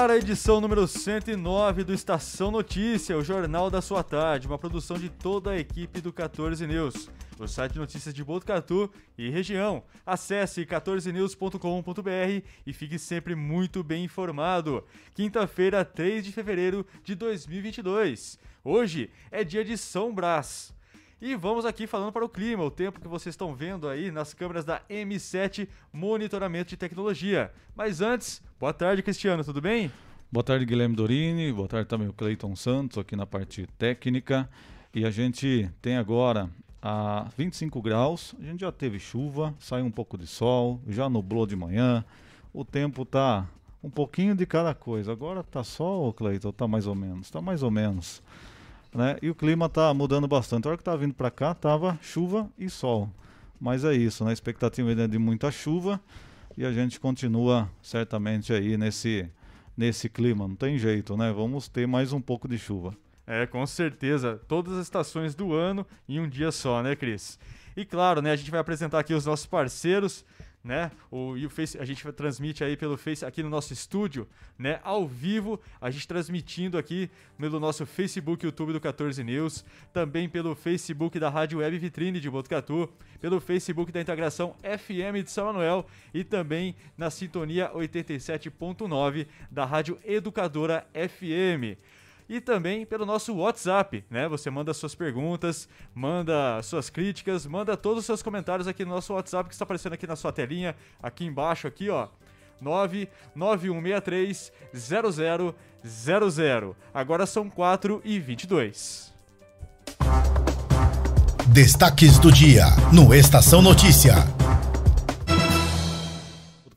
Ar, a edição número 109 do Estação Notícia, o jornal da sua tarde, uma produção de toda a equipe do 14 News. O site de notícias de Botucatu e região. Acesse 14news.com.br e fique sempre muito bem informado. Quinta-feira, 3 de fevereiro de 2022. Hoje é dia de São Brás. E vamos aqui falando para o clima, o tempo que vocês estão vendo aí nas câmeras da M7 Monitoramento de Tecnologia. Mas antes, boa tarde, Cristiano, tudo bem? Boa tarde, Guilherme Dorini. Boa tarde também o Cleiton Santos aqui na parte técnica. E a gente tem agora a 25 graus. A gente já teve chuva, saiu um pouco de sol, já nublou de manhã. O tempo tá um pouquinho de cada coisa. Agora tá sol, Cleiton, tá mais ou menos. Tá mais ou menos. Né? E o clima tá mudando bastante. A hora que tá vindo para cá, tava chuva e sol. Mas é isso, né? A expectativa é de muita chuva e a gente continua certamente aí nesse nesse clima, não tem jeito, né? Vamos ter mais um pouco de chuva. É, com certeza. Todas as estações do ano em um dia só, né, Cris? E claro, né, a gente vai apresentar aqui os nossos parceiros, né? O, e o Face, a gente transmite aí pelo Face aqui no nosso estúdio, né? Ao vivo, a gente transmitindo aqui pelo nosso Facebook, YouTube do 14 News, também pelo Facebook da Rádio Web Vitrine de Botucatu, pelo Facebook da Integração FM de São Manuel e também na sintonia 87.9 da Rádio Educadora FM e também pelo nosso WhatsApp, né? Você manda suas perguntas, manda suas críticas, manda todos os seus comentários aqui no nosso WhatsApp que está aparecendo aqui na sua telinha, aqui embaixo aqui, ó. 99163 0000. Agora são 4 e 22. Destaques do dia no Estação Notícia.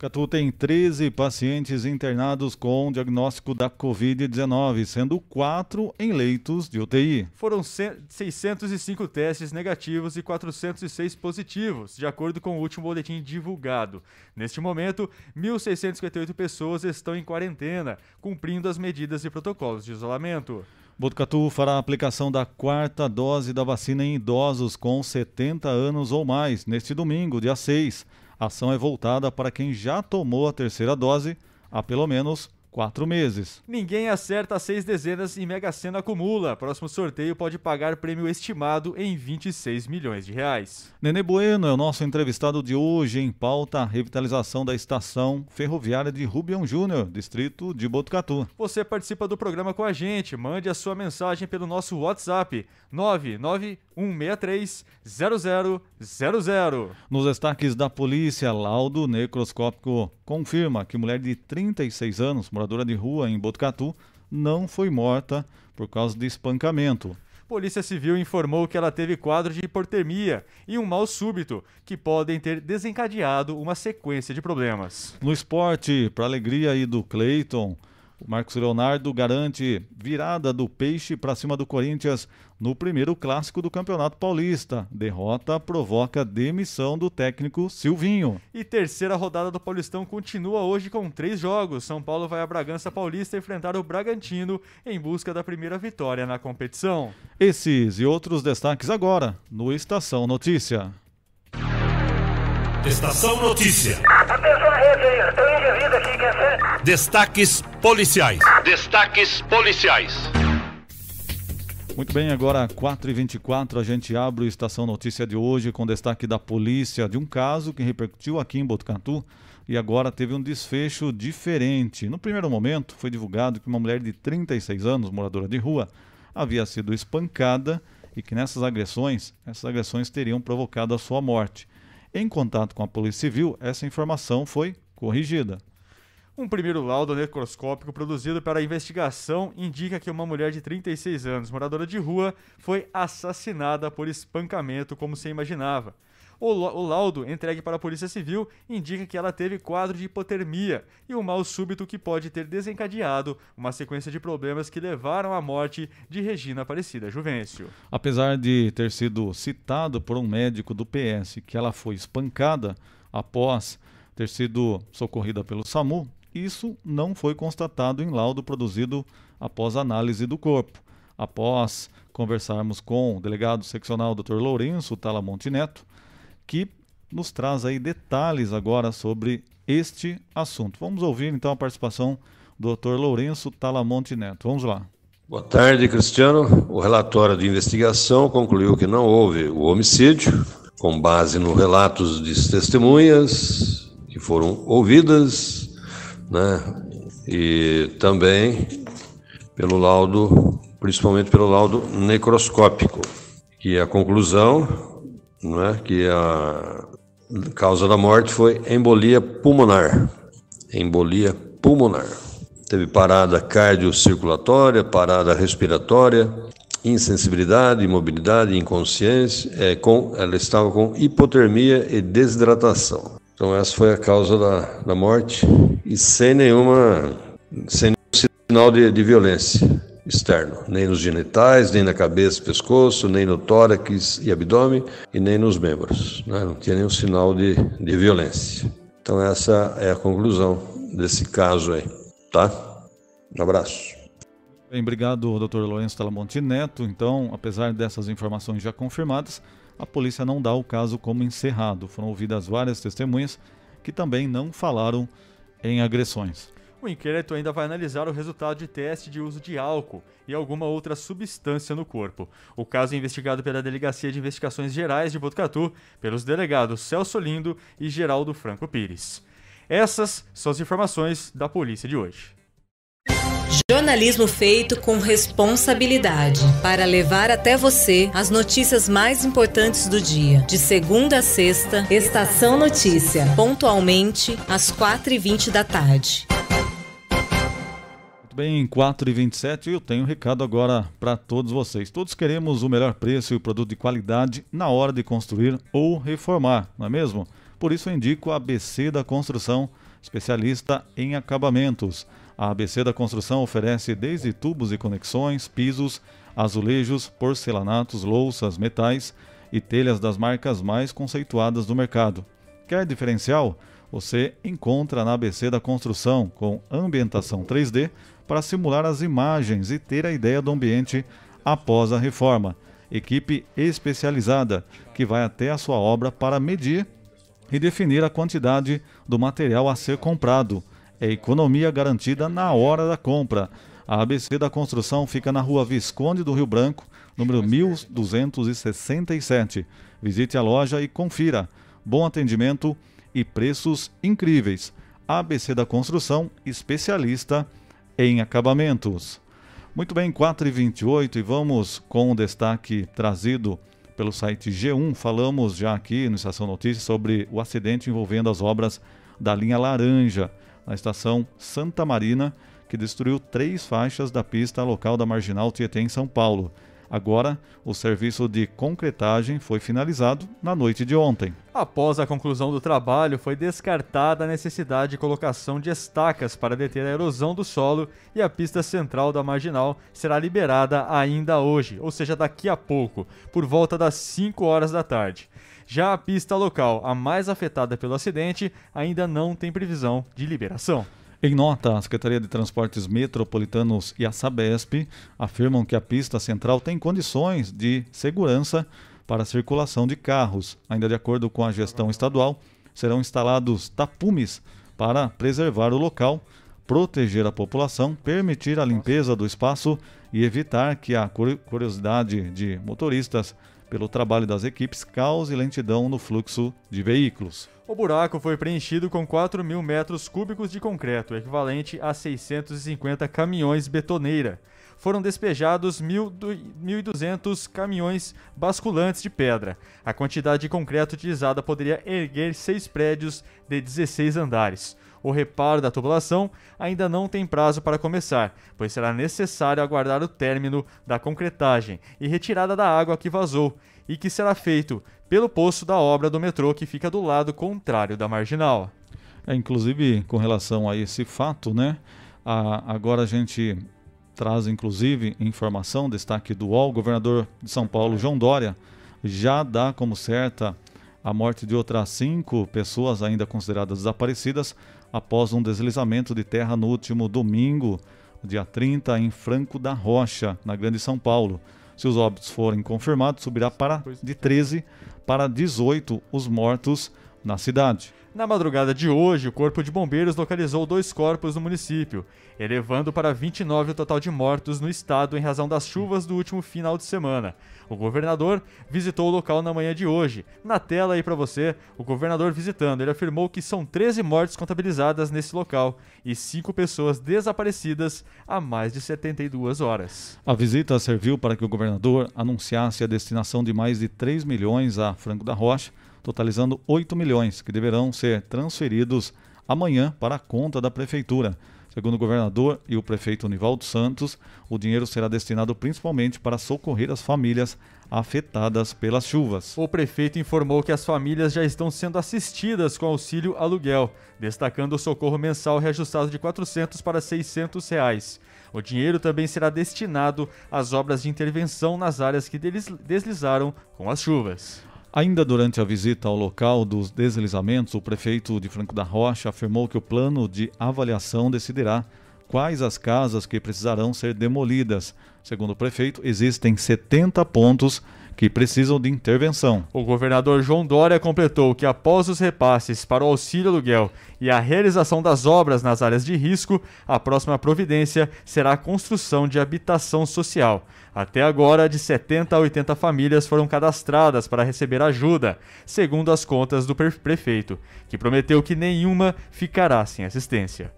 Botucatu tem 13 pacientes internados com diagnóstico da Covid-19, sendo 4 em leitos de UTI. Foram 605 testes negativos e 406 positivos, de acordo com o último boletim divulgado. Neste momento, 1.658 pessoas estão em quarentena, cumprindo as medidas e protocolos de isolamento. Botucatu fará a aplicação da quarta dose da vacina em idosos com 70 anos ou mais neste domingo, dia 6. A ação é voltada para quem já tomou a terceira dose há pelo menos quatro meses. Ninguém acerta seis dezenas e Mega Sena acumula. Próximo sorteio pode pagar prêmio estimado em 26 milhões de reais. Nenê Bueno é o nosso entrevistado de hoje em pauta a revitalização da estação ferroviária de Rubião Júnior, distrito de Botucatu. Você participa do programa com a gente. Mande a sua mensagem pelo nosso WhatsApp 99163 0000. Nos destaques da polícia, laudo necroscópico confirma que mulher de 36 anos, moradora de rua em Botucatu, não foi morta por causa de espancamento. Polícia Civil informou que ela teve quadro de hipotermia e um mal súbito, que podem ter desencadeado uma sequência de problemas. No esporte, para alegria aí do Cleiton, o Marcos Leonardo garante virada do Peixe para cima do Corinthians no primeiro clássico do Campeonato Paulista. Derrota provoca demissão do técnico Silvinho. E terceira rodada do Paulistão continua hoje com três jogos. São Paulo vai a Bragança Paulista enfrentar o Bragantino em busca da primeira vitória na competição. Esses e outros destaques agora no Estação Notícia. Estação Notícia. Atenção à rede aí, estão indivíduos aqui, quer ser? Destaques policiais. Destaques policiais. Muito bem, agora 4h24 a gente abre o Estação Notícia de hoje com destaque da polícia de um caso que repercutiu aqui em Botucatu e agora teve um desfecho diferente. No primeiro momento foi divulgado que uma mulher de 36 anos, moradora de rua, havia sido espancada e que nessas agressões, essas agressões teriam provocado a sua morte. Em contato com a Polícia Civil, essa informação foi corrigida. Um primeiro laudo necroscópico produzido para a investigação indica que uma mulher de 36 anos, moradora de rua, foi assassinada por espancamento, como se imaginava. O, laudo entregue para a Polícia Civil indica que ela teve quadro de hipotermia e um mal súbito que pode ter desencadeado uma sequência de problemas que levaram à morte de Regina Aparecida Juvencio. Apesar de ter sido citado por um médico do PS que ela foi espancada após ter sido socorrida pelo SAMU, isso não foi constatado em laudo produzido após análise do corpo. Após conversarmos com o delegado seccional Dr. Lourenço Talamonte Neto, que nos traz aí detalhes agora sobre este assunto. Vamos ouvir então a participação do Dr. Lourenço Talamonte Neto. Vamos lá. Boa tarde, Cristiano. O relatório de investigação concluiu que não houve o homicídio, com base nos relatos de testemunhas que foram ouvidas, né? E também pelo laudo, principalmente pelo laudo necroscópico, que é a conclusão é? que a causa da morte foi embolia pulmonar. Embolia pulmonar. Teve parada cardiocirculatória, parada respiratória, insensibilidade, imobilidade, inconsciência. É, com, ela estava com hipotermia e desidratação. Então essa foi a causa da, da morte e sem nenhuma, sem nenhum sinal de, de violência externo, nem nos genitais, nem na cabeça, pescoço, nem no tórax e abdômen e nem nos membros. Né? Não tinha nenhum sinal de, de violência. Então essa é a conclusão desse caso aí, tá? Um abraço. Bem, obrigado, Dr. Lourenço Talamonte Neto. Então, apesar dessas informações já confirmadas, a polícia não dá o caso como encerrado. Foram ouvidas várias testemunhas que também não falaram em agressões. O inquérito ainda vai analisar o resultado de teste de uso de álcool e alguma outra substância no corpo. O caso é investigado pela Delegacia de Investigações Gerais de Botucatu, pelos delegados Celso Lindo e Geraldo Franco Pires. Essas são as informações da polícia de hoje. Jornalismo feito com responsabilidade para levar até você as notícias mais importantes do dia. De segunda a sexta, Estação Notícia, pontualmente às 4h20 da tarde. Muito bem, 4 e 27 eu tenho um recado agora para todos vocês. Todos queremos o melhor preço e o produto de qualidade na hora de construir ou reformar, não é mesmo? Por isso eu indico a ABC da Construção, especialista em acabamentos. A ABC da Construção oferece desde tubos e conexões, pisos, azulejos, porcelanatos, louças, metais e telhas das marcas mais conceituadas do mercado. Quer diferencial? Você encontra na ABC da Construção com ambientação 3D para simular as imagens e ter a ideia do ambiente após a reforma. Equipe especializada que vai até a sua obra para medir e definir a quantidade do material a ser comprado. É economia garantida na hora da compra. A ABC da Construção fica na rua Visconde do Rio Branco, número 1267. Visite a loja e confira. Bom atendimento e preços incríveis. ABC da Construção, especialista em acabamentos. Muito bem, 4 e 28 e vamos com o destaque trazido pelo site G1. Falamos já aqui no Estação Notícias sobre o acidente envolvendo as obras da linha Laranja na estação Santa Marina, que destruiu três faixas da pista local da Marginal Tietê em São Paulo. Agora, o serviço de concretagem foi finalizado na noite de ontem. Após a conclusão do trabalho, foi descartada a necessidade de colocação de estacas para deter a erosão do solo e a pista central da marginal será liberada ainda hoje, ou seja, daqui a pouco, por volta das 5 horas da tarde. Já a pista local, a mais afetada pelo acidente, ainda não tem previsão de liberação. Em nota, a Secretaria de Transportes Metropolitanos e a Sabesp afirmam que a pista central tem condições de segurança para a circulação de carros. Ainda de acordo com a gestão estadual, serão instalados tapumes para preservar o local, proteger a população, permitir a limpeza do espaço e evitar que a curiosidade de motoristas pelo trabalho das equipes cause lentidão no fluxo de veículos. O buraco foi preenchido com 4 mil metros cúbicos de concreto, equivalente a 650 caminhões betoneira. Foram despejados 1.200 caminhões basculantes de pedra. A quantidade de concreto utilizada poderia erguer seis prédios de 16 andares. O reparo da tubulação ainda não tem prazo para começar, pois será necessário aguardar o término da concretagem e retirada da água que vazou, e que será feito pelo poço da obra do metrô que fica do lado contrário da marginal. É, inclusive, com relação a esse fato, né? A, agora a gente traz, inclusive, informação, destaque do UOL, governador de São Paulo, João Dória, já dá como certa a morte de outras cinco pessoas ainda consideradas desaparecidas após um deslizamento de terra no último domingo, dia 30, em Franco da Rocha, na Grande São Paulo. Se os óbitos forem confirmados, subirá para de 13 para 18 os mortos na cidade. Na madrugada de hoje, o Corpo de Bombeiros localizou dois corpos no município, elevando para 29 o total de mortos no estado em razão das chuvas do último final de semana. O governador visitou o local na manhã de hoje. Na tela aí para você, o governador visitando, ele afirmou que são 13 mortes contabilizadas nesse local e 5 pessoas desaparecidas há mais de 72 horas. A visita serviu para que o governador anunciasse a destinação de mais de 3 milhões a Franco da Rocha totalizando 8 milhões, que deverão ser transferidos amanhã para a conta da prefeitura. Segundo o governador e o prefeito Nivaldo Santos, o dinheiro será destinado principalmente para socorrer as famílias afetadas pelas chuvas. O prefeito informou que as famílias já estão sendo assistidas com auxílio aluguel, destacando o socorro mensal reajustado de 400 para 600 reais. O dinheiro também será destinado às obras de intervenção nas áreas que deslizaram com as chuvas. Ainda durante a visita ao local dos deslizamentos, o prefeito de Franco da Rocha afirmou que o plano de avaliação decidirá quais as casas que precisarão ser demolidas. Segundo o prefeito, existem 70 pontos que precisam de intervenção. O governador João Dória completou que após os repasses para o auxílio aluguel e a realização das obras nas áreas de risco, a próxima providência será a construção de habitação social. Até agora, de 70 a 80 famílias foram cadastradas para receber ajuda, segundo as contas do prefeito, que prometeu que nenhuma ficará sem assistência.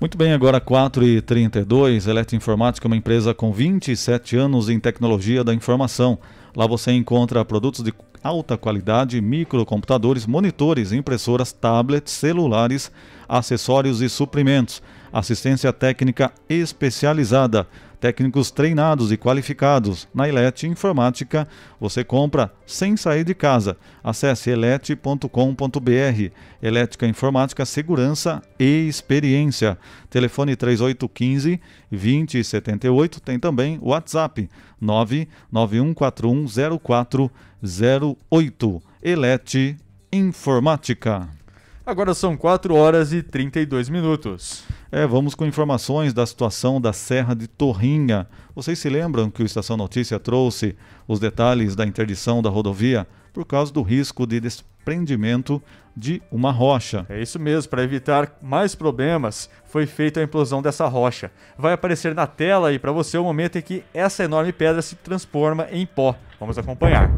Muito bem, agora 4h32, Eletroinformática é uma empresa com 27 anos em tecnologia da informação. Lá você encontra produtos de alta qualidade, microcomputadores, monitores, impressoras, tablets, celulares, acessórios e suprimentos, assistência técnica especializada técnicos treinados e qualificados. Na Elete Informática você compra sem sair de casa. Acesse elete.com.br. Elétrica Informática, Segurança e Experiência. Telefone 3815 2078. Tem também o WhatsApp 991410408. Elete Informática. Agora são 4 horas e 32 minutos. É, vamos com informações da situação da Serra de Torrinha. Vocês se lembram que o Estação Notícia trouxe os detalhes da interdição da rodovia por causa do risco de desprendimento de uma rocha. É isso mesmo, para evitar mais problemas, foi feita a implosão dessa rocha. Vai aparecer na tela aí para você o momento em que essa enorme pedra se transforma em pó. Vamos acompanhar.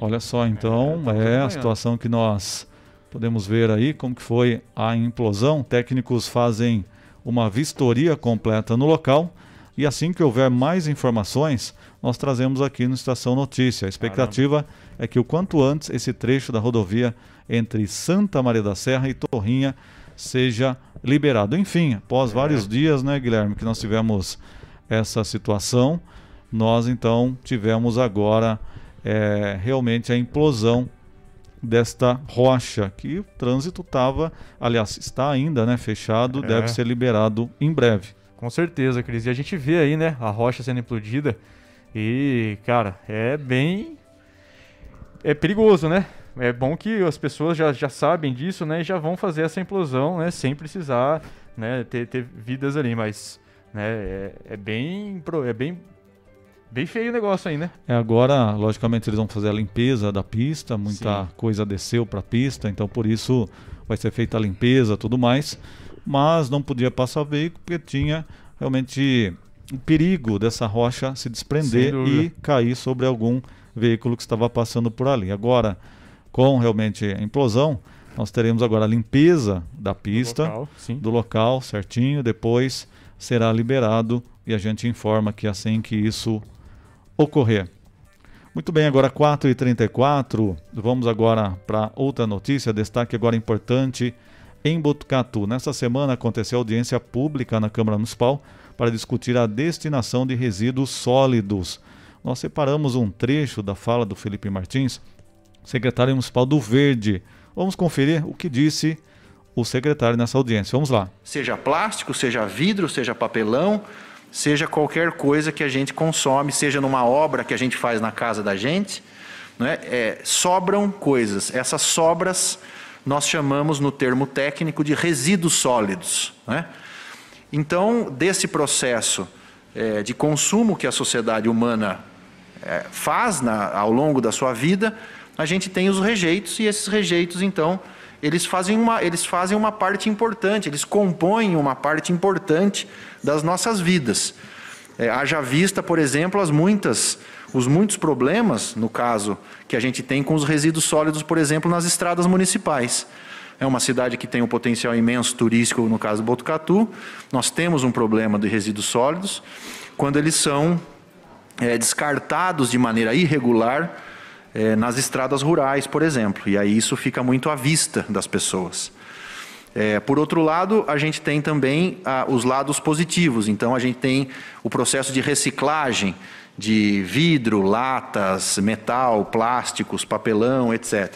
Olha só, então, é, é a situação que nós podemos ver aí, como que foi a implosão. Técnicos fazem uma vistoria completa no local e assim que houver mais informações, nós trazemos aqui no Estação Notícia. A expectativa Caramba. é que o quanto antes esse trecho da rodovia entre Santa Maria da Serra e Torrinha seja liberado. Enfim, após é. vários dias, né, Guilherme, que nós tivemos essa situação, nós então tivemos agora é, realmente a implosão desta rocha, que o trânsito estava, aliás, está ainda né, fechado, é. deve ser liberado em breve. Com certeza, Cris. E a gente vê aí, né, a rocha sendo implodida e, cara, é bem... É perigoso, né? É bom que as pessoas já, já sabem disso, né, e já vão fazer essa implosão, né, sem precisar, né, ter, ter vidas ali, mas, né, é, é bem, é bem Bem feio o negócio aí, né? É, agora, logicamente, eles vão fazer a limpeza da pista, muita Sim. coisa desceu para a pista, então por isso vai ser feita a limpeza tudo mais. Mas não podia passar veículo porque tinha realmente o perigo dessa rocha se desprender e cair sobre algum veículo que estava passando por ali. Agora, com realmente a implosão, nós teremos agora a limpeza da pista, do local, do local certinho, depois será liberado e a gente informa que assim que isso ocorrer. Muito bem, agora 4h34. Vamos agora para outra notícia. Destaque agora importante em Botucatu. Nesta semana aconteceu audiência pública na Câmara Municipal para discutir a destinação de resíduos sólidos. Nós separamos um trecho da fala do Felipe Martins, secretário municipal do Verde. Vamos conferir o que disse o secretário nessa audiência. Vamos lá. Seja plástico, seja vidro, seja papelão, seja qualquer coisa que a gente consome, seja numa obra que a gente faz na casa da gente, né, é, sobram coisas. Essas sobras nós chamamos no termo técnico de resíduos sólidos. Né? Então, desse processo é, de consumo que a sociedade humana é, faz na, ao longo da sua vida, a gente tem os rejeitos e esses rejeitos, então, eles fazem uma, eles fazem uma parte importante, eles compõem uma parte importante das nossas vidas. É, haja vista, por exemplo, as muitas, os muitos problemas, no caso, que a gente tem com os resíduos sólidos, por exemplo, nas estradas municipais. É uma cidade que tem um potencial imenso turístico, no caso do Botucatu. Nós temos um problema de resíduos sólidos quando eles são é, descartados de maneira irregular é, nas estradas rurais, por exemplo. E aí isso fica muito à vista das pessoas. É, por outro lado, a gente tem também ah, os lados positivos. Então, a gente tem o processo de reciclagem de vidro, latas, metal, plásticos, papelão, etc.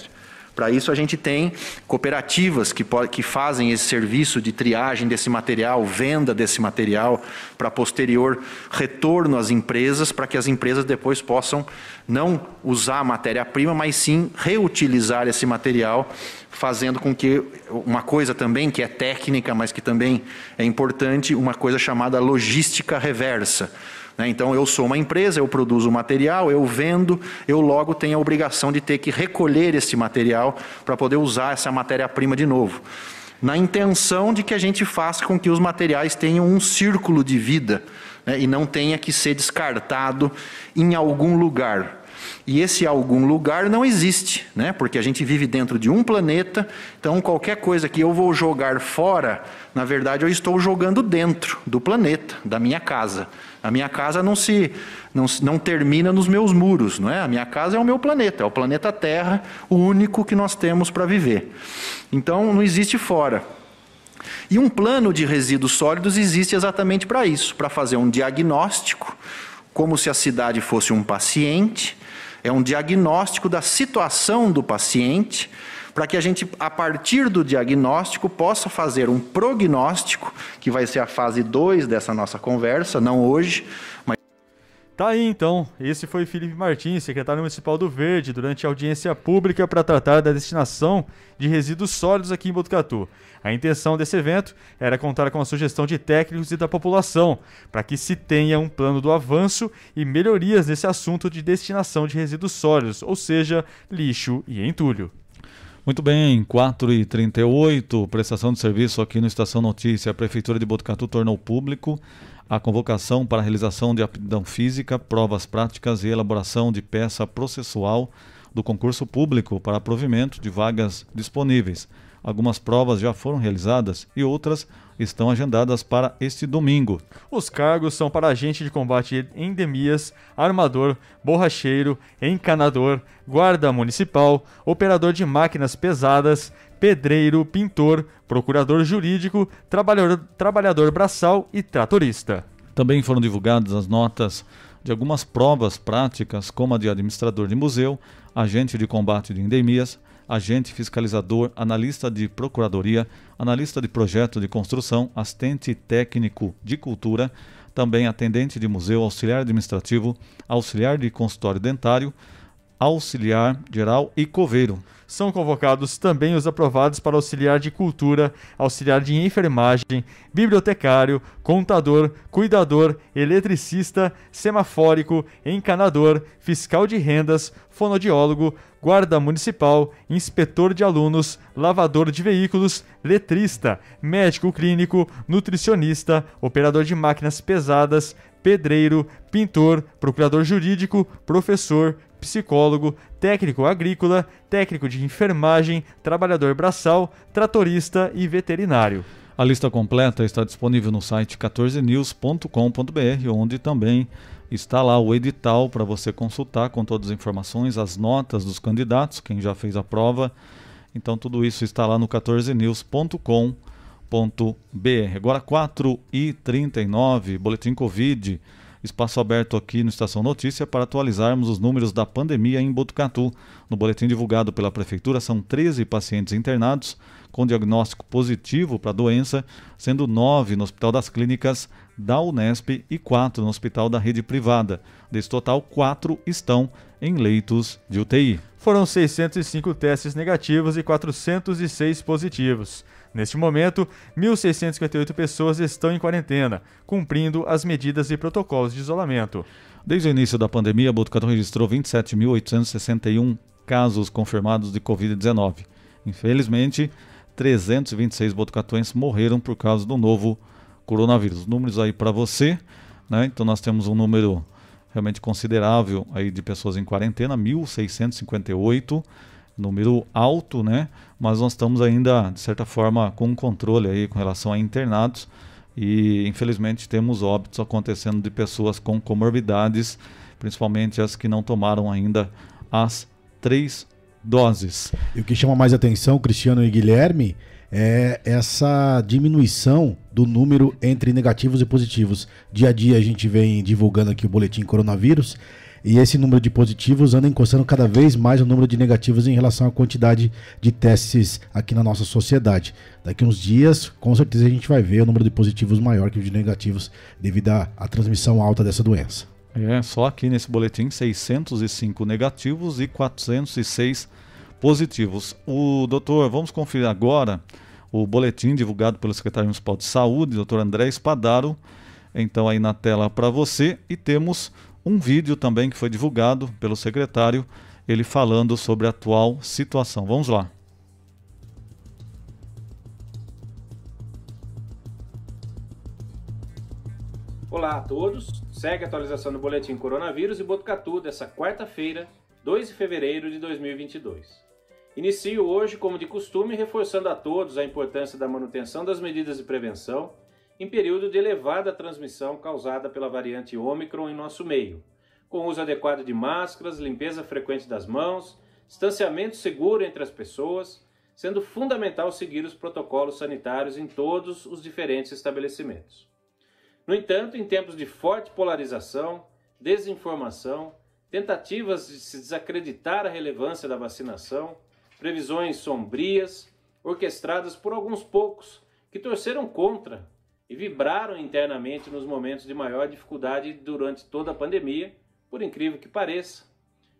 Para isso, a gente tem cooperativas que, que fazem esse serviço de triagem desse material, venda desse material, para posterior retorno às empresas, para que as empresas depois possam não usar a matéria-prima, mas sim reutilizar esse material, fazendo com que uma coisa também que é técnica, mas que também é importante, uma coisa chamada logística reversa. Né? Então, eu sou uma empresa, eu produzo material, eu vendo, eu logo tenho a obrigação de ter que recolher esse material para poder usar essa matéria-prima de novo. Na intenção de que a gente faça com que os materiais tenham um círculo de vida né? e não tenha que ser descartado em algum lugar. E esse algum lugar não existe, né? porque a gente vive dentro de um planeta, então qualquer coisa que eu vou jogar fora, na verdade eu estou jogando dentro do planeta, da minha casa. A minha casa não se não, não termina nos meus muros, não é? A minha casa é o meu planeta, é o planeta Terra, o único que nós temos para viver. Então não existe fora. E um plano de resíduos sólidos existe exatamente para isso, para fazer um diagnóstico, como se a cidade fosse um paciente, é um diagnóstico da situação do paciente, para que a gente, a partir do diagnóstico, possa fazer um prognóstico, que vai ser a fase 2 dessa nossa conversa, não hoje, mas. Tá aí então, esse foi Felipe Martins, secretário municipal do Verde, durante a audiência pública para tratar da destinação de resíduos sólidos aqui em Botucatu. A intenção desse evento era contar com a sugestão de técnicos e da população, para que se tenha um plano do avanço e melhorias nesse assunto de destinação de resíduos sólidos, ou seja, lixo e entulho. Muito bem, 4h38, prestação de serviço aqui no Estação Notícia. A Prefeitura de Botucatu tornou público a convocação para a realização de aptidão física, provas práticas e elaboração de peça processual do concurso público para provimento de vagas disponíveis. Algumas provas já foram realizadas e outras estão agendadas para este domingo. Os cargos são para agente de combate a endemias, armador, borracheiro, encanador, guarda municipal, operador de máquinas pesadas, pedreiro, pintor, procurador jurídico, trabalhador, trabalhador braçal e tratorista. Também foram divulgadas as notas de algumas provas práticas, como a de administrador de museu, agente de combate de endemias, agente fiscalizador, analista de procuradoria, analista de projeto de construção, assistente técnico de cultura, também atendente de museu, auxiliar administrativo, auxiliar de consultório dentário, auxiliar geral e coveiro. São convocados também os aprovados para auxiliar de cultura, auxiliar de enfermagem, bibliotecário, contador, cuidador, eletricista, semafórico, encanador, fiscal de rendas, fonodiólogo, guarda municipal, inspetor de alunos, lavador de veículos, letrista, médico clínico, nutricionista, operador de máquinas pesadas, pedreiro, pintor, procurador jurídico, professor, psicólogo, técnico agrícola, técnico de enfermagem, trabalhador braçal, tratorista e veterinário. A lista completa está disponível no site 14news.com.br, onde também Está lá o edital para você consultar com todas as informações, as notas dos candidatos, quem já fez a prova. Então tudo isso está lá no 14news.com.br. Agora 4 e 39 boletim Covid. Espaço aberto aqui no Estação Notícia para atualizarmos os números da pandemia em Botucatu. No boletim divulgado pela Prefeitura, são 13 pacientes internados com diagnóstico positivo para a doença, sendo 9 no Hospital das Clínicas da Unesp e 4 no Hospital da Rede Privada. Desse total, 4 estão em leitos de UTI. Foram 605 testes negativos e 406 positivos. Neste momento, 1.658 pessoas estão em quarentena, cumprindo as medidas e protocolos de isolamento. Desde o início da pandemia, Botucatu registrou 27.861 casos confirmados de Covid-19. Infelizmente, 326 botucatuenses morreram por causa do novo coronavírus. Números aí para você, né? Então nós temos um número realmente considerável aí de pessoas em quarentena, 1.658 número alto, né? Mas nós estamos ainda, de certa forma, com controle aí com relação a internados e infelizmente temos óbitos acontecendo de pessoas com comorbidades, principalmente as que não tomaram ainda as três doses. E o que chama mais atenção, Cristiano e Guilherme, é essa diminuição do número entre negativos e positivos. Dia a dia a gente vem divulgando aqui o boletim coronavírus e esse número de positivos anda encostando cada vez mais o número de negativos em relação à quantidade de testes aqui na nossa sociedade. Daqui uns dias, com certeza a gente vai ver o número de positivos maior que o de negativos devido à, à transmissão alta dessa doença. É, só aqui nesse boletim 605 negativos e 406 positivos. O doutor, vamos conferir agora o boletim divulgado pelo secretário municipal de saúde, doutor André Espadaro. Então aí na tela para você e temos um vídeo também que foi divulgado pelo secretário, ele falando sobre a atual situação. Vamos lá. Olá a todos, segue a atualização do Boletim Coronavírus e Botucatu dessa quarta-feira, 2 de fevereiro de 2022. Inicio hoje, como de costume, reforçando a todos a importância da manutenção das medidas de prevenção em período de elevada transmissão causada pela variante Ômicron em nosso meio, com uso adequado de máscaras, limpeza frequente das mãos, distanciamento seguro entre as pessoas, sendo fundamental seguir os protocolos sanitários em todos os diferentes estabelecimentos. No entanto, em tempos de forte polarização, desinformação, tentativas de se desacreditar a relevância da vacinação, previsões sombrias, orquestradas por alguns poucos que torceram contra e vibraram internamente nos momentos de maior dificuldade durante toda a pandemia, por incrível que pareça,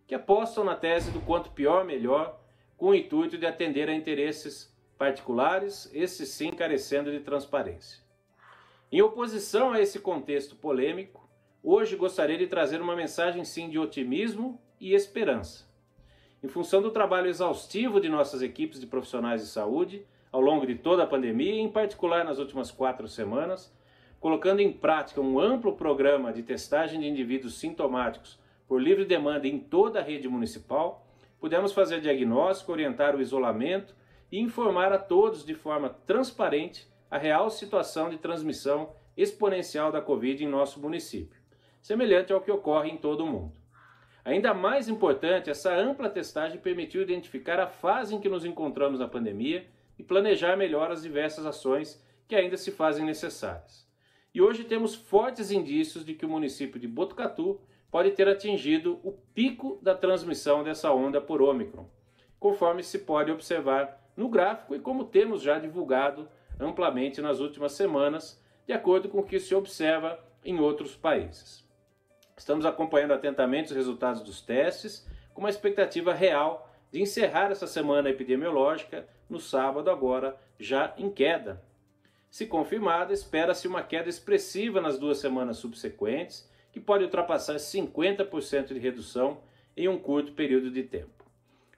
que apostam na tese do quanto pior melhor, com o intuito de atender a interesses particulares, esses sim carecendo de transparência. Em oposição a esse contexto polêmico, hoje gostaria de trazer uma mensagem sim de otimismo e esperança. Em função do trabalho exaustivo de nossas equipes de profissionais de saúde, ao longo de toda a pandemia, em particular nas últimas quatro semanas, colocando em prática um amplo programa de testagem de indivíduos sintomáticos por livre demanda em toda a rede municipal, pudemos fazer diagnóstico, orientar o isolamento e informar a todos de forma transparente a real situação de transmissão exponencial da Covid em nosso município, semelhante ao que ocorre em todo o mundo. Ainda mais importante, essa ampla testagem permitiu identificar a fase em que nos encontramos na pandemia e planejar melhor as diversas ações que ainda se fazem necessárias. E hoje temos fortes indícios de que o município de Botucatu pode ter atingido o pico da transmissão dessa onda por Ômicron, conforme se pode observar no gráfico e como temos já divulgado amplamente nas últimas semanas, de acordo com o que se observa em outros países. Estamos acompanhando atentamente os resultados dos testes, com uma expectativa real de encerrar essa semana epidemiológica no sábado, agora já em queda. Se confirmada, espera-se uma queda expressiva nas duas semanas subsequentes, que pode ultrapassar 50% de redução em um curto período de tempo.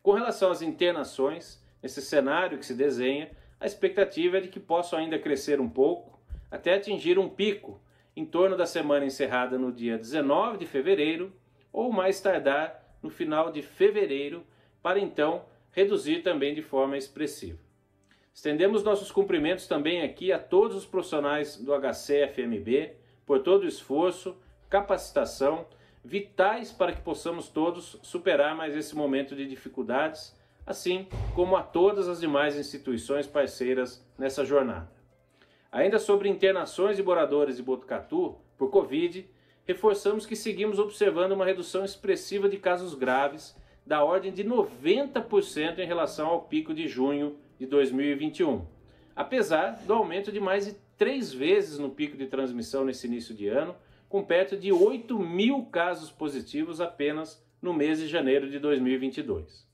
Com relação às internações, nesse cenário que se desenha, a expectativa é de que possam ainda crescer um pouco, até atingir um pico em torno da semana encerrada no dia 19 de fevereiro, ou mais tardar no final de fevereiro, para então reduzir também de forma expressiva. Estendemos nossos cumprimentos também aqui a todos os profissionais do HCFMB por todo o esforço, capacitação, vitais para que possamos todos superar mais esse momento de dificuldades, assim como a todas as demais instituições parceiras nessa jornada. Ainda sobre internações de moradores de Botucatu por Covid, reforçamos que seguimos observando uma redução expressiva de casos graves, da ordem de 90% em relação ao pico de junho de 2021, apesar do aumento de mais de três vezes no pico de transmissão nesse início de ano, com perto de 8 mil casos positivos apenas no mês de janeiro de 2022.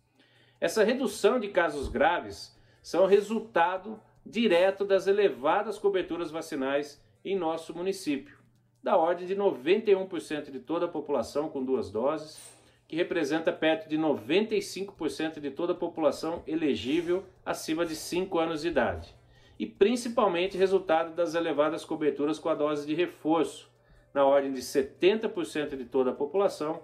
Essa redução de casos graves são resultado direto das elevadas coberturas vacinais em nosso município, da ordem de 91% de toda a população com duas doses, que representa perto de 95% de toda a população elegível acima de 5 anos de idade, e principalmente resultado das elevadas coberturas com a dose de reforço, na ordem de 70% de toda a população,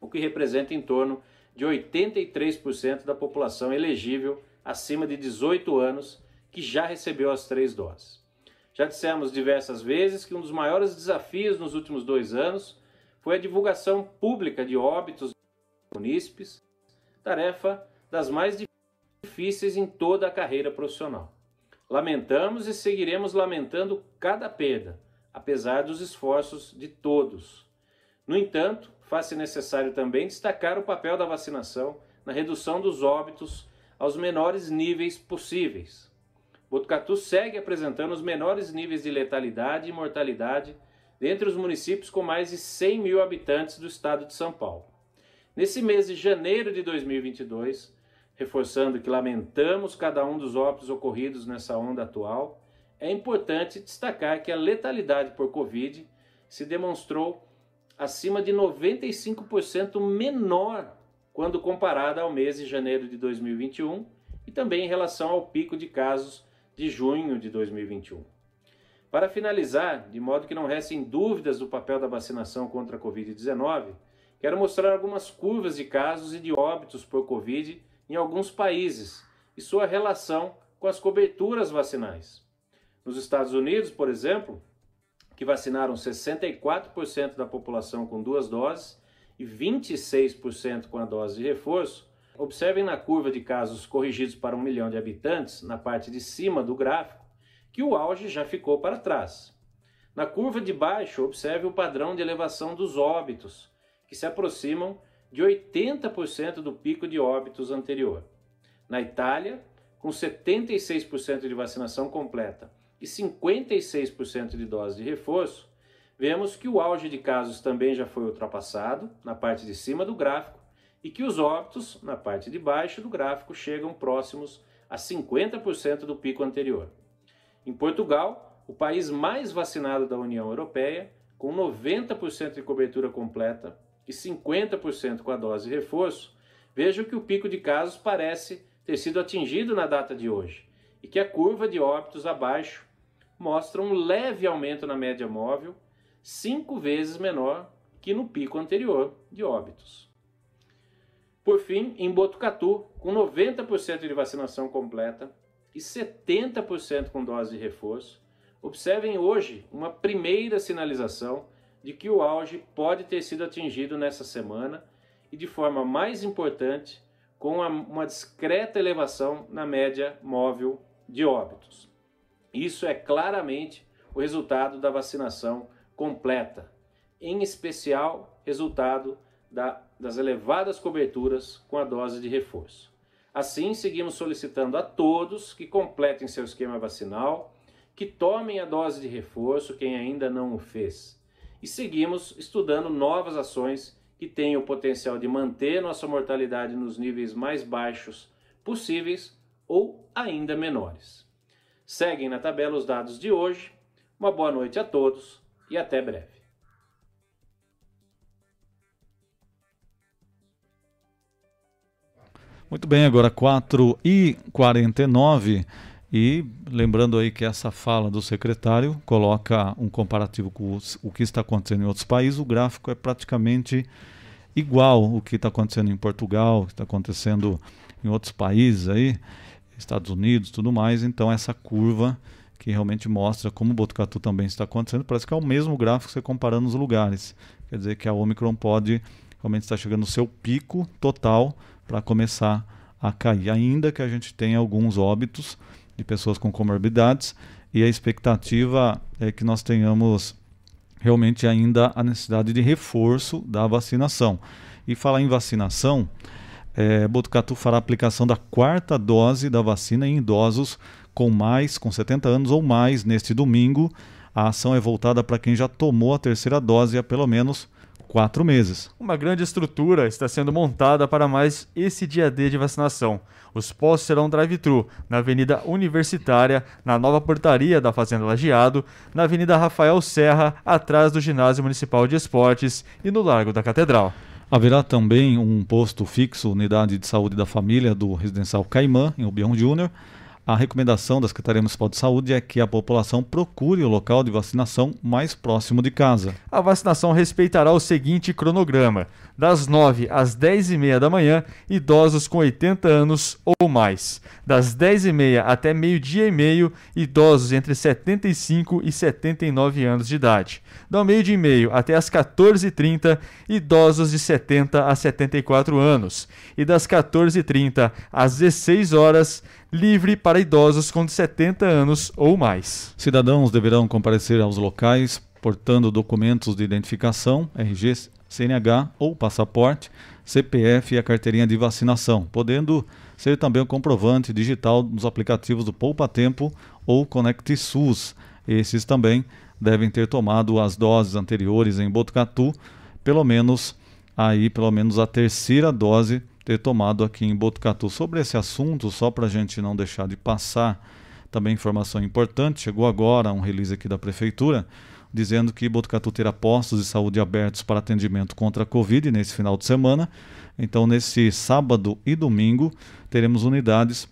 o que representa em torno de 83% da população elegível acima de 18 anos que já recebeu as três doses. Já dissemos diversas vezes que um dos maiores desafios nos últimos dois anos foi a divulgação pública de óbitos munícipes, tarefa das mais difíceis em toda a carreira profissional. Lamentamos e seguiremos lamentando cada perda, apesar dos esforços de todos. No entanto, faz-se necessário também destacar o papel da vacinação na redução dos óbitos aos menores níveis possíveis. Botucatu segue apresentando os menores níveis de letalidade e mortalidade dentre os municípios com mais de 100 mil habitantes do estado de São Paulo. Nesse mês de janeiro de 2022, reforçando que lamentamos cada um dos óbitos ocorridos nessa onda atual, é importante destacar que a letalidade por Covid se demonstrou acima de 95% menor quando comparada ao mês de janeiro de 2021 e também em relação ao pico de casos de junho de 2021. Para finalizar, de modo que não restem dúvidas do papel da vacinação contra a Covid-19, quero mostrar algumas curvas de casos e de óbitos por Covid em alguns países e sua relação com as coberturas vacinais. Nos Estados Unidos, por exemplo, que vacinaram 64% da população com duas doses e 26% com a dose de reforço, observem na curva de casos corrigidos para um milhão de habitantes, na parte de cima do gráfico, que o auge já ficou para trás. Na curva de baixo, observe o padrão de elevação dos óbitos, que se aproximam de 80% do pico de óbitos anterior. Na Itália, com 76% de vacinação completa e 56% de dose de reforço, vemos que o auge de casos também já foi ultrapassado na parte de cima do gráfico e que os óbitos na parte de baixo do gráfico chegam próximos a 50% do pico anterior. Em Portugal, o país mais vacinado da União Europeia, com 90% de cobertura completa e 50% com a dose reforço, vejo que o pico de casos parece ter sido atingido na data de hoje e que a curva de óbitos abaixo mostra um leve aumento na média móvel, cinco vezes menor que no pico anterior de óbitos. Por fim, em Botucatu, com 90% de vacinação completa e 70% com dose de reforço, observem hoje uma primeira sinalização de que o auge pode ter sido atingido nessa semana e, de forma mais importante, com uma discreta elevação na média móvel de óbitos. Isso é claramente o resultado da vacinação completa, em especial resultado da, das elevadas coberturas com a dose de reforço. Assim, seguimos solicitando a todos que completem seu esquema vacinal, que tomem a dose de reforço, quem ainda não o fez. E seguimos estudando novas ações que tenham o potencial de manter nossa mortalidade nos níveis mais baixos possíveis ou ainda menores. Seguem na tabela os dados de hoje. Uma boa noite a todos e até breve. Muito bem, agora 4 e 49 e lembrando aí que essa fala do secretário coloca um comparativo com o que está acontecendo em outros países, o gráfico é praticamente igual o que está acontecendo em Portugal, o que está acontecendo em outros países aí. Estados Unidos, tudo mais. Então essa curva que realmente mostra como o Botucatu também está acontecendo. Parece que é o mesmo gráfico você comparando os lugares. Quer dizer que a Omicron pode realmente estar chegando no seu pico total para começar a cair. Ainda que a gente tenha alguns óbitos de pessoas com comorbidades e a expectativa é que nós tenhamos realmente ainda a necessidade de reforço da vacinação. E falar em vacinação, é, Botucatu fará aplicação da quarta dose da vacina em idosos com mais, com 70 anos ou mais, neste domingo. A ação é voltada para quem já tomou a terceira dose há pelo menos quatro meses. Uma grande estrutura está sendo montada para mais esse dia D de vacinação. Os postos serão drive-thru na Avenida Universitária, na nova portaria da Fazenda Lajeado, na Avenida Rafael Serra, atrás do Ginásio Municipal de Esportes e no Largo da Catedral. Haverá também um posto fixo, unidade de saúde da família do residencial Caimã, em Obião Júnior, a recomendação da Secretaria Municipal de Saúde é que a população procure o local de vacinação mais próximo de casa. A vacinação respeitará o seguinte cronograma: das 9 às 10 e meia da manhã, idosos com 80 anos ou mais. Das 10 e meia até meio-dia e meio, idosos entre 75 e 79 anos de idade. Do meio-dia e meio até as 14h30, idosos de 70 a 74 anos. E das 14h30 às 16 horas, livre para idosos com 70 anos ou mais. Cidadãos deverão comparecer aos locais portando documentos de identificação, RG, CNH ou passaporte, CPF e a carteirinha de vacinação, podendo ser também o comprovante digital nos aplicativos do Poupa Tempo ou Conect SUS. Esses também devem ter tomado as doses anteriores em Botucatu, pelo menos aí pelo menos a terceira dose ter tomado aqui em Botucatu. Sobre esse assunto, só para a gente não deixar de passar também informação importante, chegou agora um release aqui da Prefeitura dizendo que Botucatu terá postos de saúde abertos para atendimento contra a Covid nesse final de semana. Então, nesse sábado e domingo, teremos unidades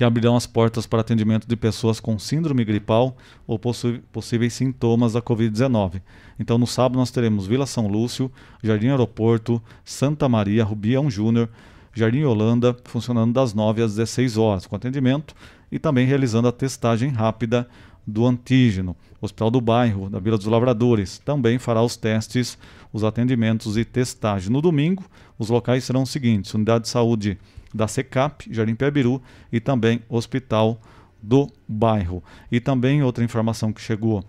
que abrirão as portas para atendimento de pessoas com síndrome gripal ou possíveis sintomas da Covid-19. Então, no sábado, nós teremos Vila São Lúcio, Jardim Aeroporto, Santa Maria, Rubião Júnior, Jardim Holanda, funcionando das 9 às 16 horas, com atendimento e também realizando a testagem rápida do antígeno. Hospital do Bairro, da Vila dos Lavradores, também fará os testes, os atendimentos e testagem. No domingo, os locais serão os seguintes: Unidade de Saúde da SECAP, Jardim Piabiru, e também Hospital do Bairro. E também outra informação que chegou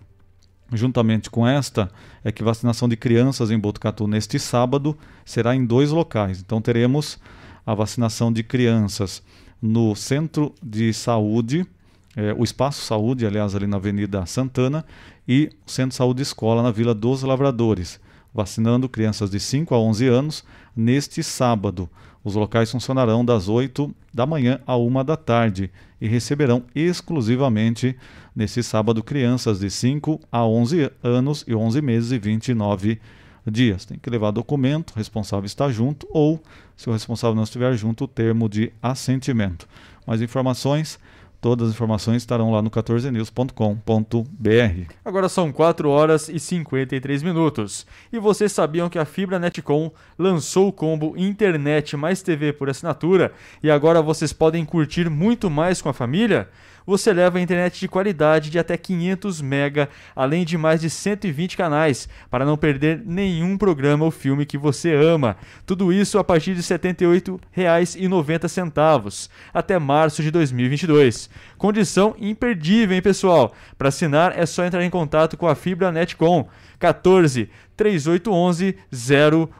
juntamente com esta é que vacinação de crianças em Botucatu neste sábado será em dois locais. Então teremos a vacinação de crianças no Centro de Saúde, é, o Espaço Saúde, aliás, ali na Avenida Santana, e Centro de Saúde Escola na Vila dos Lavradores, vacinando crianças de 5 a 11 anos neste sábado. Os locais funcionarão das 8 da manhã a 1 da tarde e receberão exclusivamente nesse sábado crianças de 5 a 11 anos e 11 meses e 29 dias. Tem que levar documento, responsável está junto ou, se o responsável não estiver junto, o termo de assentimento. Mais informações Todas as informações estarão lá no 14news.com.br. Agora são 4 horas e 53 minutos. E vocês sabiam que a Fibra Netcom lançou o combo Internet mais TV por assinatura e agora vocês podem curtir muito mais com a família? Você leva a internet de qualidade de até 500 mega, além de mais de 120 canais, para não perder nenhum programa ou filme que você ama. Tudo isso a partir de R$ 78,90 até março de 2022. Condição imperdível, hein, pessoal? Para assinar é só entrar em contato com a Fibra Netcom 14 3811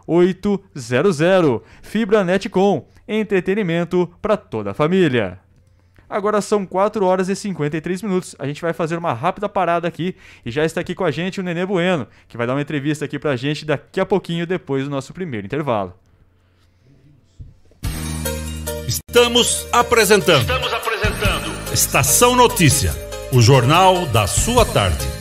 0800. Fibra Netcom, entretenimento para toda a família. Agora são 4 horas e 53 minutos. A gente vai fazer uma rápida parada aqui e já está aqui com a gente o Nenê Bueno, que vai dar uma entrevista aqui pra gente daqui a pouquinho depois do nosso primeiro intervalo. Estamos apresentando. Estamos apresentando. Estação Notícia, o jornal da sua tarde.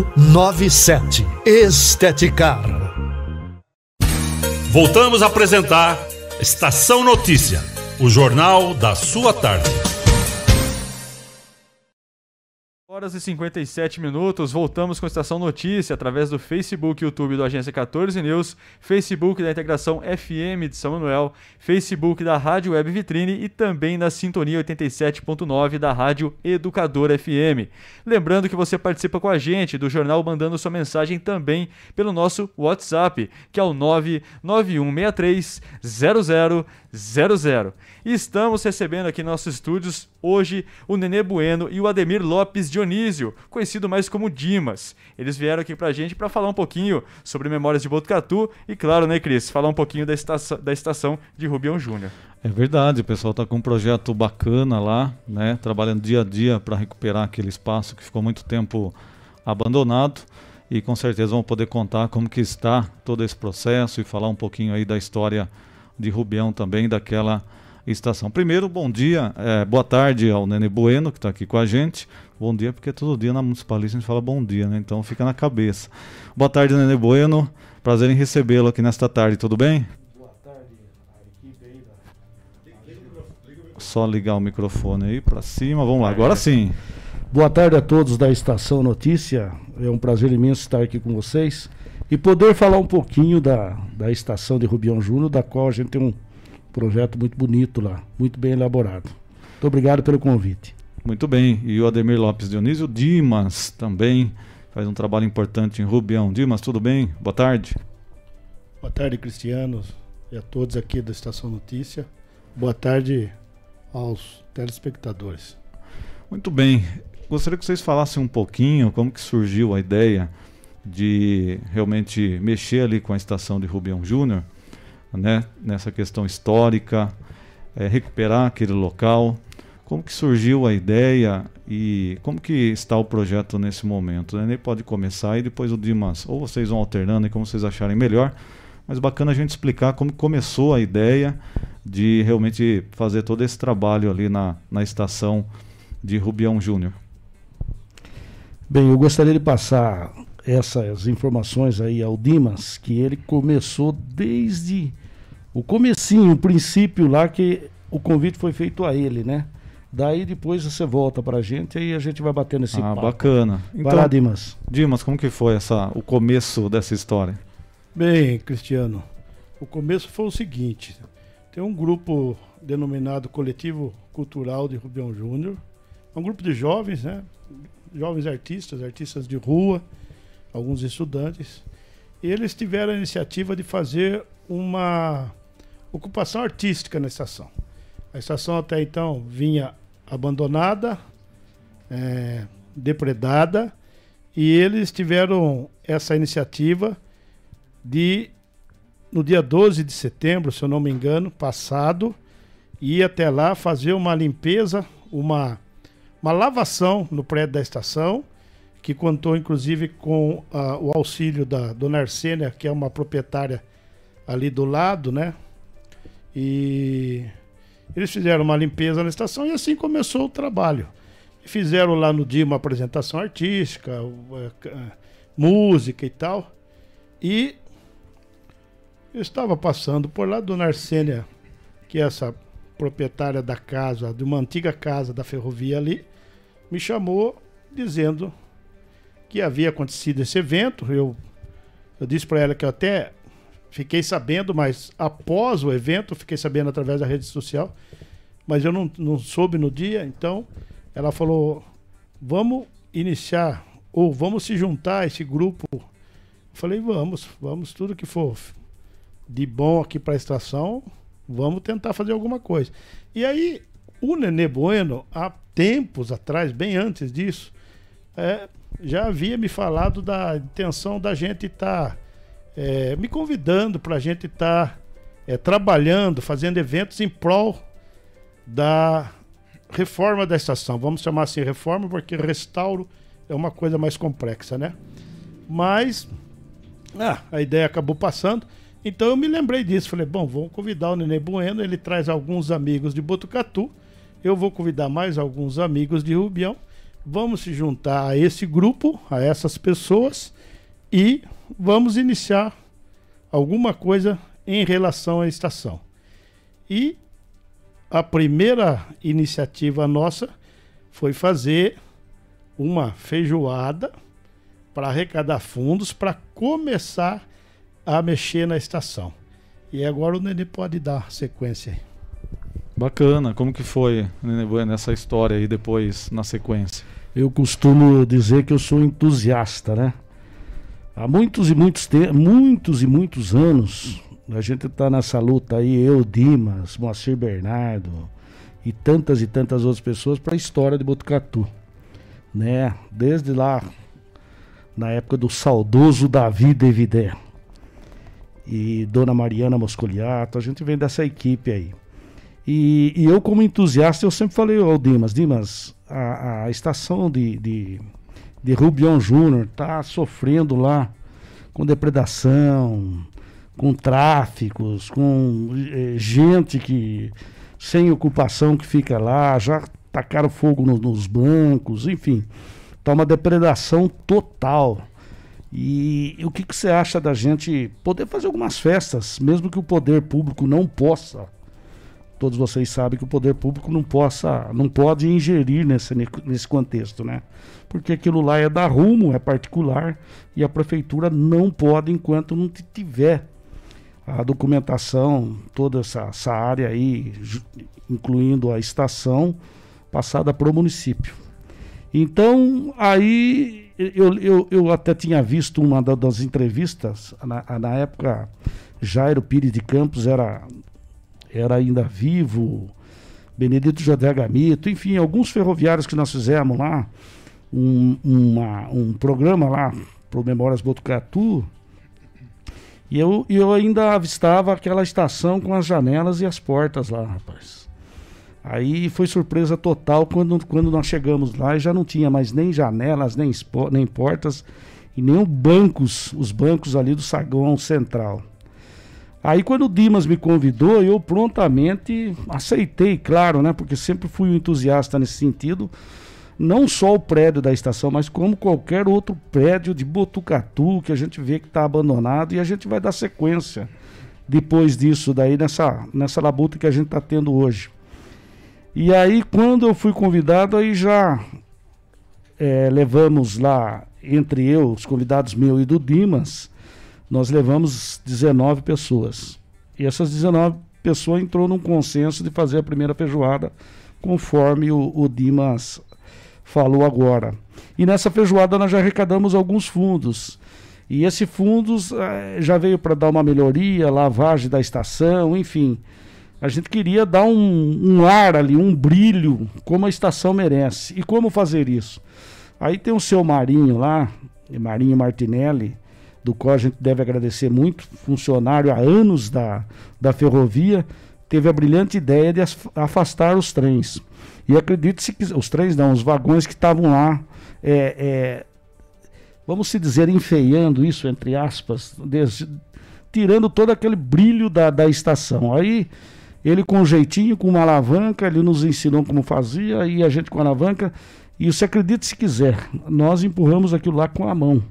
97. Esteticar. Voltamos a apresentar Estação Notícia, o jornal da sua tarde horas e 57 minutos, voltamos com a Estação Notícia através do Facebook e YouTube do Agência 14 News, Facebook da Integração FM de São Manuel, Facebook da Rádio Web Vitrine e também na Sintonia 87.9 da Rádio Educador FM. Lembrando que você participa com a gente do jornal mandando sua mensagem também pelo nosso WhatsApp, que é o 99163 0000. Estamos recebendo aqui nos nossos estúdios hoje o Nenê Bueno e o Ademir Lopes Dionísio, conhecido mais como Dimas. Eles vieram aqui pra gente para falar um pouquinho sobre Memórias de Botucatu e, claro, né, Cris, falar um pouquinho da estação, da estação de Rubião Júnior. É verdade, o pessoal está com um projeto bacana lá, né, trabalhando dia a dia para recuperar aquele espaço que ficou muito tempo abandonado e com certeza vão poder contar como que está todo esse processo e falar um pouquinho aí da história de Rubião também, daquela estação. Primeiro, bom dia, é, boa tarde ao Nene Bueno, que está aqui com a gente. Bom dia, porque todo dia na Municipalista a gente fala bom dia, né? Então fica na cabeça. Boa tarde, Nene Bueno. Prazer em recebê-lo aqui nesta tarde, tudo bem? Boa tarde, a equipe aí. Só ligar o microfone aí para cima. Vamos lá, agora sim. Boa tarde a todos da Estação Notícia. É um prazer imenso estar aqui com vocês e poder falar um pouquinho da, da estação de Rubião Júnior, da qual a gente tem um projeto muito bonito lá, muito bem elaborado. Muito obrigado pelo convite. Muito bem. E o Ademir Lopes Dionísio Dimas também faz um trabalho importante em Rubião. Dimas, tudo bem? Boa tarde. Boa tarde, Cristiano, e a todos aqui da Estação Notícia. Boa tarde aos telespectadores. Muito bem. Gostaria que vocês falassem um pouquinho como que surgiu a ideia de realmente mexer ali com a estação de Rubião Júnior, né, nessa questão histórica, é, recuperar aquele local. Como que surgiu a ideia e como que está o projeto nesse momento? Né? Pode começar e depois o Dimas, ou vocês vão alternando e como vocês acharem melhor. Mas bacana a gente explicar como começou a ideia de realmente fazer todo esse trabalho ali na, na estação de Rubião Júnior. Bem, eu gostaria de passar essas informações aí ao Dimas, que ele começou desde o comecinho, o princípio lá que o convite foi feito a ele, né? Daí depois você volta pra gente e a gente vai batendo esse ah, papo. bacana. Vai lá, Dimas. Dimas, como que foi essa, o começo dessa história? Bem, Cristiano, o começo foi o seguinte: tem um grupo denominado Coletivo Cultural de Rubião Júnior, é um grupo de jovens, né? Jovens artistas, artistas de rua, alguns estudantes. E eles tiveram a iniciativa de fazer uma ocupação artística na estação. A estação até então vinha abandonada, é, depredada, e eles tiveram essa iniciativa de, no dia 12 de setembro, se eu não me engano, passado, ir até lá fazer uma limpeza, uma, uma lavação no prédio da estação, que contou inclusive com uh, o auxílio da dona Arsênia, que é uma proprietária ali do lado, né? E eles fizeram uma limpeza na estação e assim começou o trabalho. Fizeram lá no dia uma apresentação artística, é, música e tal. E eu estava passando por lá, Dona Arsênia, que é essa proprietária da casa, de uma antiga casa da ferrovia ali, me chamou dizendo que havia acontecido esse evento. Eu, eu disse para ela que eu até fiquei sabendo, mas após o evento, fiquei sabendo através da rede social, mas eu não, não soube no dia, então ela falou: vamos iniciar, ou vamos se juntar a esse grupo. Eu falei: vamos, vamos, tudo que for de bom aqui para a estação, vamos tentar fazer alguma coisa. E aí, o Nenê Bueno, há tempos atrás, bem antes disso, é, já havia me falado da intenção da gente estar tá, é, me convidando para a gente estar tá, é, trabalhando, fazendo eventos em prol da reforma da estação. Vamos chamar assim reforma porque restauro é uma coisa mais complexa, né? Mas ah, a ideia acabou passando. Então eu me lembrei disso. Falei, bom, vamos convidar o Nenê Bueno. Ele traz alguns amigos de Botucatu. Eu vou convidar mais alguns amigos de Rubião vamos se juntar a esse grupo, a essas pessoas e vamos iniciar alguma coisa em relação à estação. E a primeira iniciativa nossa foi fazer uma feijoada para arrecadar fundos para começar a mexer na estação. E agora o Nenê pode dar sequência aí. Bacana, como que foi nessa história aí depois na sequência? Eu costumo dizer que eu sou entusiasta, né? Há muitos e muitos muitos e muitos anos a gente está nessa luta aí, eu, Dimas, Moacir Bernardo e tantas e tantas outras pessoas para a história de Botucatu, né? Desde lá na época do saudoso Davi Devidé e Dona Mariana Moscoliato, a gente vem dessa equipe aí. E, e, eu, como entusiasta, eu sempre falei ao Dimas, Dimas, a, a estação de, de, de Rubião Júnior está sofrendo lá com depredação, com tráficos, com eh, gente que sem ocupação que fica lá, já tacaram fogo no, nos bancos, enfim, tá uma depredação total. E, e o que, que você acha da gente poder fazer algumas festas, mesmo que o poder público não possa? Todos vocês sabem que o poder público não possa, não pode ingerir nesse, nesse contexto, né? Porque aquilo lá é dar rumo, é particular e a prefeitura não pode enquanto não tiver a documentação, toda essa, essa área aí, incluindo a estação, passada para o município. Então, aí eu, eu, eu até tinha visto uma das entrevistas, na, na época Jairo Pires de Campos era, era ainda vivo, Benedito José Gamito, enfim, alguns ferroviários que nós fizemos lá, um, uma, um programa lá para o Memórias Botucatu, e eu, eu ainda avistava aquela estação com as janelas e as portas lá, rapaz. Aí foi surpresa total quando, quando nós chegamos lá e já não tinha mais nem janelas, nem, nem portas e nem bancos, os bancos ali do saguão central. Aí quando o Dimas me convidou, eu prontamente aceitei, claro, né? Porque sempre fui um entusiasta nesse sentido não só o prédio da estação, mas como qualquer outro prédio de Botucatu que a gente vê que está abandonado e a gente vai dar sequência depois disso daí nessa, nessa labuta que a gente está tendo hoje. E aí quando eu fui convidado, aí já é, levamos lá, entre eu, os convidados meu e do Dimas, nós levamos 19 pessoas. E essas 19 pessoas entrou num consenso de fazer a primeira feijoada conforme o, o Dimas falou agora. E nessa feijoada nós já arrecadamos alguns fundos. E esse fundos eh, já veio para dar uma melhoria, lavagem da estação, enfim. A gente queria dar um, um ar ali, um brilho, como a estação merece. E como fazer isso? Aí tem o seu Marinho lá, Marinho Martinelli, do qual a gente deve agradecer muito, funcionário há anos da, da ferrovia, teve a brilhante ideia de afastar os trens. E acredite se os trens não, os vagões que estavam lá, é, é, vamos se dizer, enfeiando isso, entre aspas, tirando todo aquele brilho da, da estação. Aí ele com um jeitinho, com uma alavanca, ele nos ensinou como fazia, e a gente com a alavanca. E você acredite se quiser, nós empurramos aquilo lá com a mão.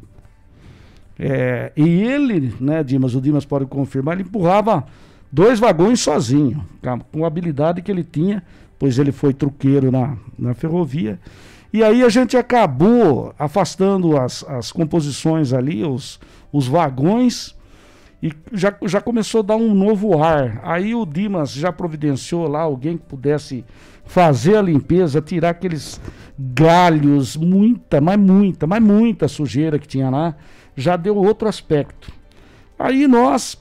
É, e ele, né, Dimas, o Dimas pode confirmar, ele empurrava dois vagões sozinho, com a habilidade que ele tinha pois ele foi truqueiro na, na ferrovia. E aí a gente acabou afastando as, as composições ali, os, os vagões, e já, já começou a dar um novo ar. Aí o Dimas já providenciou lá alguém que pudesse fazer a limpeza, tirar aqueles galhos, muita, mas muita, mas muita sujeira que tinha lá, já deu outro aspecto. Aí nós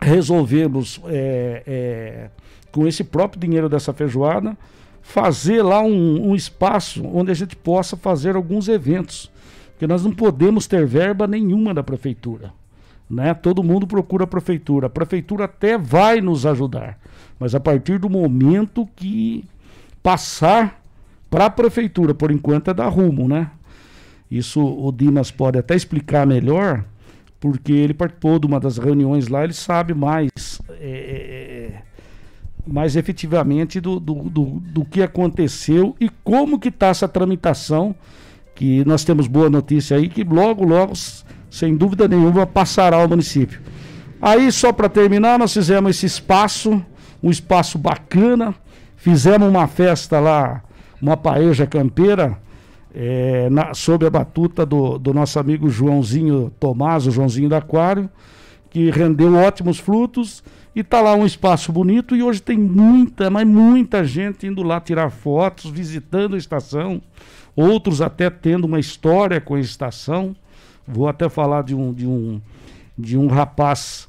resolvemos é, é, com esse próprio dinheiro dessa feijoada, fazer lá um, um, espaço onde a gente possa fazer alguns eventos. Porque nós não podemos ter verba nenhuma da prefeitura. Né? Todo mundo procura a prefeitura. A prefeitura até vai nos ajudar. Mas a partir do momento que passar para a prefeitura, por enquanto é dar rumo, né? Isso o Dimas pode até explicar melhor, porque ele participou de uma das reuniões lá, ele sabe mais. É, mais efetivamente do, do, do, do que aconteceu e como que está essa tramitação, que nós temos boa notícia aí, que logo, logo, sem dúvida nenhuma, passará ao município. Aí, só para terminar, nós fizemos esse espaço, um espaço bacana, fizemos uma festa lá, uma paeja campeira, é, na, sob a batuta do, do nosso amigo Joãozinho Tomás, o Joãozinho da Aquário, que rendeu ótimos frutos e tá lá um espaço bonito e hoje tem muita, mas muita gente indo lá tirar fotos, visitando a estação, outros até tendo uma história com a estação. Vou até falar de um de um de um rapaz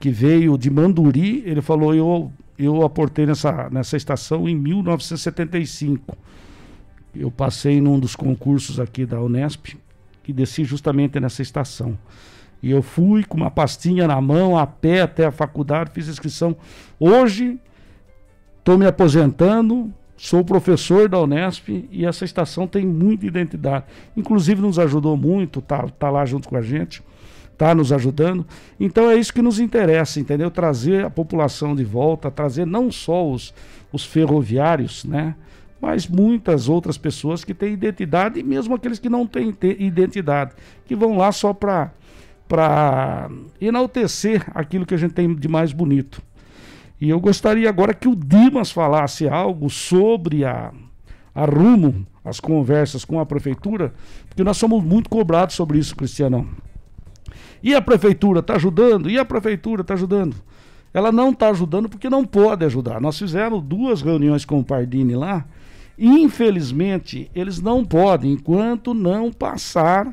que veio de Manduri, ele falou eu eu aportei nessa nessa estação em 1975. Eu passei num dos concursos aqui da Unesp e desci justamente nessa estação. E eu fui com uma pastinha na mão, a pé até a faculdade, fiz inscrição. Hoje, estou me aposentando, sou professor da Unesp e essa estação tem muita identidade. Inclusive nos ajudou muito, tá, tá lá junto com a gente, tá nos ajudando. Então é isso que nos interessa, entendeu? Trazer a população de volta, trazer não só os, os ferroviários, né? Mas muitas outras pessoas que têm identidade e mesmo aqueles que não têm identidade, que vão lá só para para enaltecer aquilo que a gente tem de mais bonito. E eu gostaria agora que o Dimas falasse algo sobre a, a rumo, as conversas com a prefeitura, porque nós somos muito cobrados sobre isso, Cristiano. E a prefeitura está ajudando? E a prefeitura está ajudando? Ela não está ajudando porque não pode ajudar. Nós fizemos duas reuniões com o Pardini lá Infelizmente, eles não podem, enquanto não passar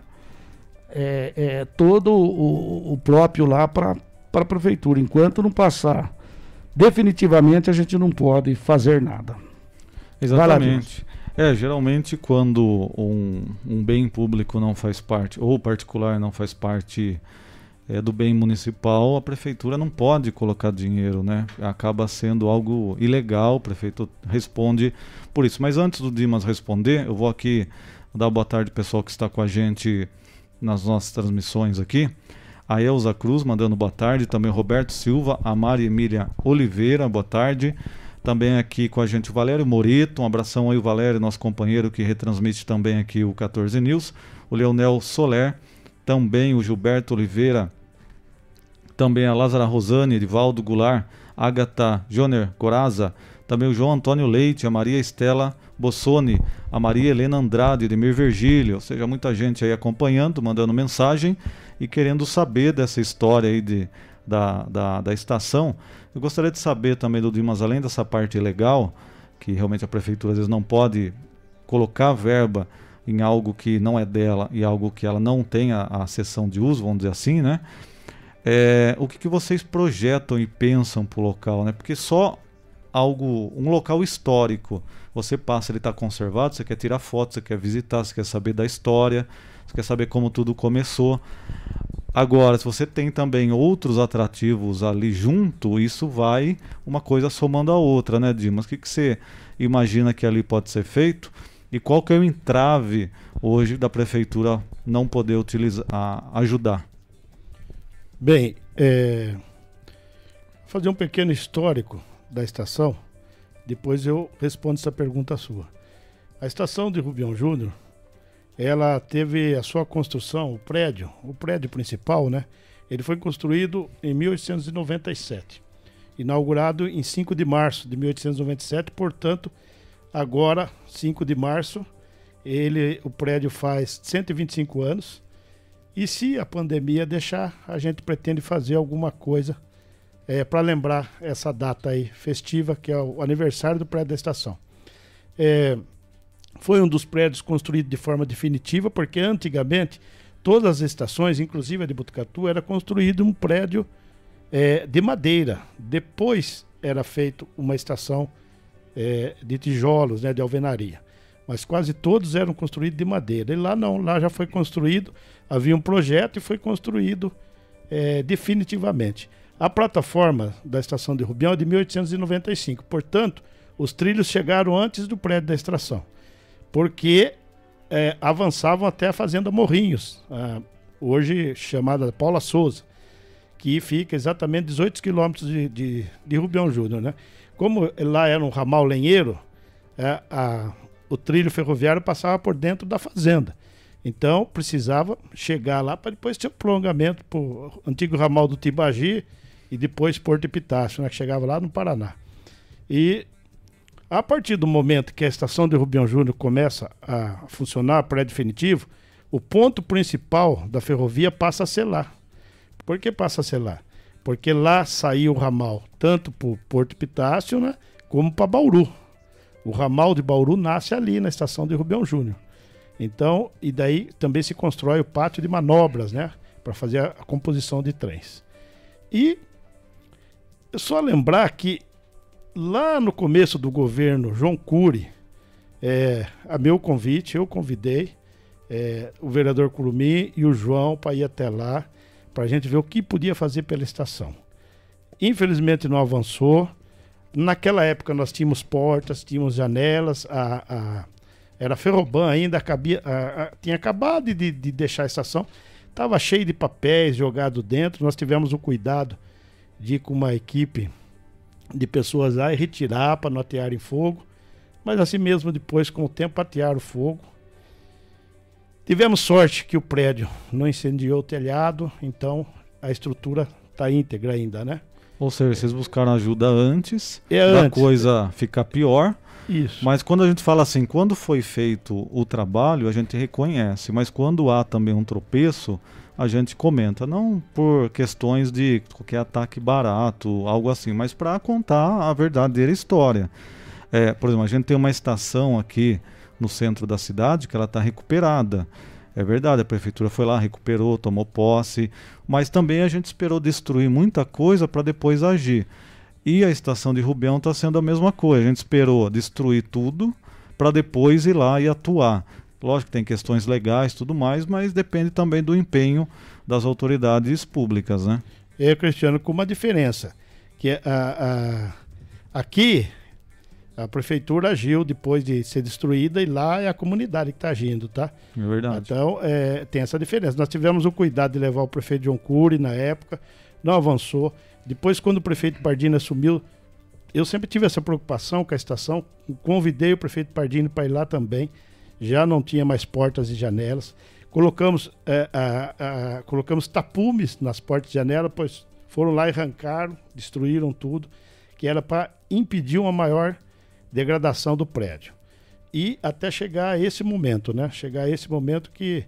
é, é, todo o, o, próprio lá para a prefeitura. Enquanto não passar definitivamente, a gente não pode fazer nada. Exatamente. É, geralmente quando um, um bem público não faz parte, ou particular não faz parte é, do bem municipal, a prefeitura não pode colocar dinheiro, né? Acaba sendo algo ilegal, o prefeito responde por isso. Mas antes do Dimas responder, eu vou aqui dar boa tarde pessoal que está com a gente nas nossas transmissões aqui. A Elza Cruz mandando boa tarde, também Roberto Silva, a Maria Emília Oliveira, boa tarde. Também aqui com a gente o Valério Morito, um abração aí o Valério, nosso companheiro que retransmite também aqui o 14 News. O Leonel Soler, também o Gilberto Oliveira também a Lázara Rosane, Edivaldo Goulart, Agatha Joner Coraza, também o João Antônio Leite, a Maria Estela Bossoni, a Maria Helena Andrade, Edmir Virgílio, ou seja, muita gente aí acompanhando, mandando mensagem e querendo saber dessa história aí de, da, da, da estação. Eu gostaria de saber também do Dimas, além dessa parte legal, que realmente a prefeitura às vezes não pode colocar verba em algo que não é dela e algo que ela não tem a, a sessão de uso, vamos dizer assim, né? É, o que, que vocês projetam e pensam para o local, né? Porque só algo, um local histórico, você passa, ele está conservado, você quer tirar foto, você quer visitar, você quer saber da história, você quer saber como tudo começou. Agora, se você tem também outros atrativos ali junto, isso vai uma coisa somando a outra, né, Dimas? O que, que você imagina que ali pode ser feito? E qual que é o entrave hoje da prefeitura não poder utilizar, ajudar? Bem, é, fazer um pequeno histórico da estação, depois eu respondo essa pergunta sua. A estação de Rubião Júnior, ela teve a sua construção, o prédio, o prédio principal, né? Ele foi construído em 1897, inaugurado em 5 de março de 1897, portanto, agora, 5 de março, ele, o prédio faz 125 anos e se a pandemia deixar, a gente pretende fazer alguma coisa é, para lembrar essa data aí festiva, que é o aniversário do prédio da estação. É, foi um dos prédios construídos de forma definitiva, porque antigamente todas as estações, inclusive a de Botucatu, era construído um prédio é, de madeira. Depois era feito uma estação é, de tijolos, né, de alvenaria. Mas quase todos eram construídos de madeira. E lá não, lá já foi construído havia um projeto e foi construído é, definitivamente. A plataforma da estação de Rubião é de 1895, portanto, os trilhos chegaram antes do prédio da extração, porque é, avançavam até a Fazenda Morrinhos, a, hoje chamada Paula Souza, que fica exatamente 18 quilômetros de, de, de Rubião Júnior. Né? Como lá era um ramal lenheiro, é, a, o trilho ferroviário passava por dentro da fazenda. Então precisava chegar lá para depois ter um prolongamento para o antigo ramal do Tibagi e depois Porto Epitácio, né, que chegava lá no Paraná. E a partir do momento que a estação de Rubião Júnior começa a funcionar pré-definitivo, o ponto principal da ferrovia passa a ser lá. Por que passa a ser lá? Porque lá saiu o ramal tanto para Porto Epitácio né, como para Bauru. O ramal de Bauru nasce ali na estação de Rubião Júnior. Então, e daí também se constrói o pátio de manobras, né? Para fazer a, composição de trens. E é só lembrar que lá no começo do governo João Cury, é, a meu convite, eu convidei é, o vereador Curumi e o João para ir até lá, para a gente ver o que podia fazer pela estação. Infelizmente não avançou. Naquela época nós tínhamos portas, tínhamos janelas, a, a era Ferroban ainda, cabia, a, a, tinha acabado de, de deixar a estação, estava cheio de papéis jogado dentro. Nós tivemos o cuidado de ir com uma equipe de pessoas lá e retirar para não atearem fogo. Mas assim mesmo, depois, com o tempo, atearam fogo. Tivemos sorte que o prédio não incendiou o telhado, então a estrutura está íntegra ainda, né? Ou seja, vocês buscaram ajuda antes é da antes. coisa ficar pior. Isso. Mas quando a gente fala assim, quando foi feito o trabalho, a gente reconhece. Mas quando há também um tropeço, a gente comenta. Não por questões de qualquer ataque barato, algo assim, mas para contar a verdadeira história. É, por exemplo, a gente tem uma estação aqui no centro da cidade que ela está recuperada. É verdade, a prefeitura foi lá, recuperou, tomou posse, mas também a gente esperou destruir muita coisa para depois agir. E a estação de Rubião está sendo a mesma coisa. A gente esperou destruir tudo para depois ir lá e atuar. Lógico que tem questões legais tudo mais, mas depende também do empenho das autoridades públicas, né? É, Cristiano, com uma diferença. Que a, a, aqui a prefeitura agiu depois de ser destruída e lá é a comunidade que está agindo, tá? É verdade. Então, é, tem essa diferença. Nós tivemos o cuidado de levar o prefeito John Cury na época, não avançou. Depois, quando o prefeito Pardini assumiu, eu sempre tive essa preocupação com a estação. Convidei o prefeito Pardini para ir lá também. Já não tinha mais portas e janelas. Colocamos, é, a, a, colocamos tapumes nas portas e janelas, pois foram lá e arrancaram, destruíram tudo, que era para impedir uma maior degradação do prédio. E até chegar a esse momento, né? Chegar a esse momento que.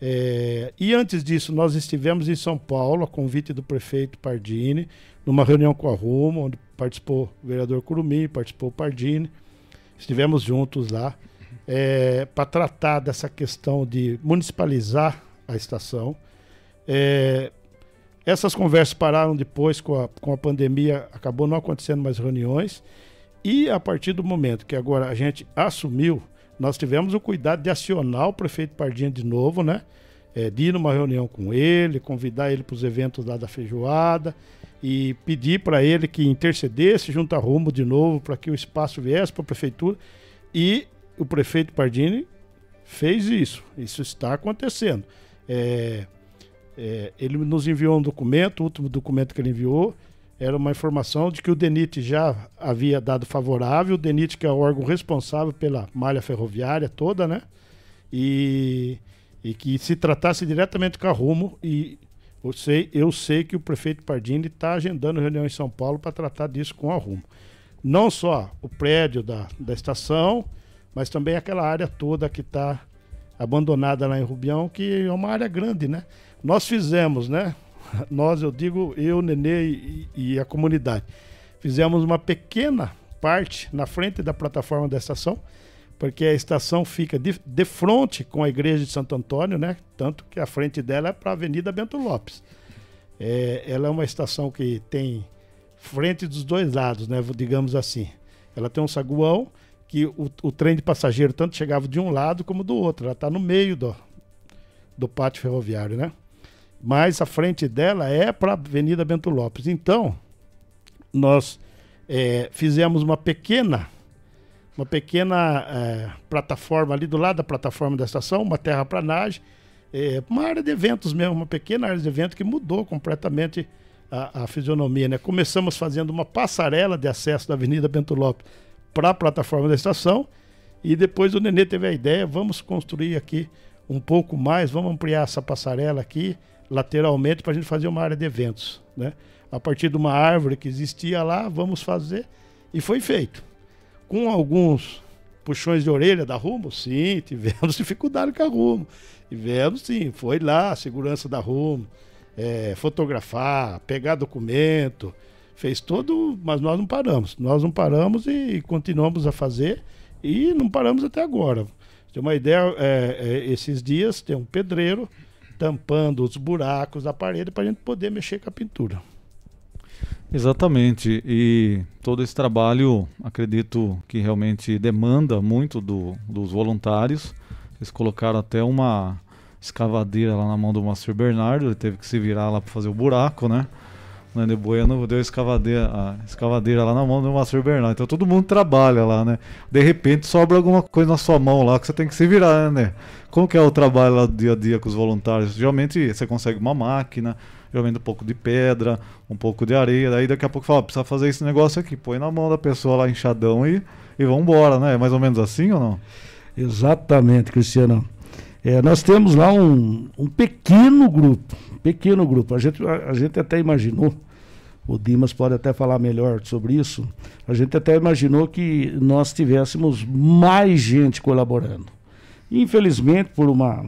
É... E antes disso, nós estivemos em São Paulo, a convite do prefeito Pardini, numa reunião com a Rumo, onde participou o vereador Curumim, participou o Pardini. Estivemos juntos lá é, para tratar dessa questão de municipalizar a estação. É, essas conversas pararam depois com a, com a pandemia, acabou não acontecendo mais reuniões. E a partir do momento que agora a gente assumiu, nós tivemos o cuidado de acionar o prefeito Pardinha de novo, né? É, de ir numa reunião com ele, convidar ele para os eventos lá da feijoada e pedir para ele que intercedesse junto a Rumo de novo para que o espaço viesse para a prefeitura. E o prefeito Pardini fez isso. Isso está acontecendo. É, é, ele nos enviou um documento, o último documento que ele enviou, era uma informação de que o DENIT já havia dado favorável, o DENIT que é o órgão responsável pela malha ferroviária toda, né? E, e que se tratasse diretamente com a Rumo e eu sei, eu sei que o prefeito Pardini está agendando reunião em São Paulo para tratar disso com a Rumo. Não só o prédio da, da estação, mas também aquela área toda que está abandonada lá em Rubião, que é uma área grande, né? Nós fizemos, né? nós, eu digo eu, Nenê e, e a comunidade, fizemos uma pequena parte na frente da plataforma da estação, porque a estação fica de, de frente com a igreja de Santo Antônio, né? Tanto que a frente dela é para a Avenida Bento Lopes. É, ela é uma estação que tem frente dos dois lados, né? Digamos assim. Ela tem um saguão que o, o trem de passageiro tanto chegava de um lado como do outro. Ela está no meio do, do pátio ferroviário, né? Mas a frente dela é para a Avenida Bento Lopes. Então, nós é, fizemos uma pequena, uma pequena é, plataforma ali do lado da plataforma da estação, uma terraplanagem, é, uma área de eventos mesmo, uma pequena área de evento que mudou completamente a, a fisionomia. Né? Começamos fazendo uma passarela de acesso da Avenida Bento Lopes para a plataforma da estação e depois o Nenê teve a ideia, vamos construir aqui um pouco mais, vamos ampliar essa passarela aqui, lateralmente para a gente fazer uma área de eventos, né? A partir de uma árvore que existia lá, vamos fazer e foi feito. Com alguns puxões de orelha da Rumo, sim, tivemos dificuldade com a Rumo. Tivemos, sim, foi lá a segurança da Rumo, é, fotografar, pegar documento, fez tudo, mas nós não paramos. Nós não paramos e continuamos a fazer e não paramos até agora. Tem uma ideia, é, é, esses dias tem um pedreiro tampando os buracos da parede para a gente poder mexer com a pintura. Exatamente. E todo esse trabalho, acredito que realmente demanda muito do, dos voluntários. Eles colocaram até uma escavadeira lá na mão do Master Bernardo, ele teve que se virar lá para fazer o buraco, né? O Nene Bueno deu escavadeira, a escavadeira lá na mão do Master Bernardo. Então todo mundo trabalha lá, né? De repente sobra alguma coisa na sua mão lá que você tem que se virar, né? Como que é o trabalho lá do dia a dia com os voluntários? Geralmente você consegue uma máquina, geralmente um pouco de pedra, um pouco de areia, daí daqui a pouco fala, precisa fazer esse negócio aqui, põe na mão da pessoa lá enxadão e, e vambora, né? É mais ou menos assim ou não? Exatamente, Cristiano. É, nós temos lá um, um pequeno grupo, pequeno grupo. A gente, a, a gente até imaginou, o Dimas pode até falar melhor sobre isso, a gente até imaginou que nós tivéssemos mais gente colaborando. Infelizmente, por uma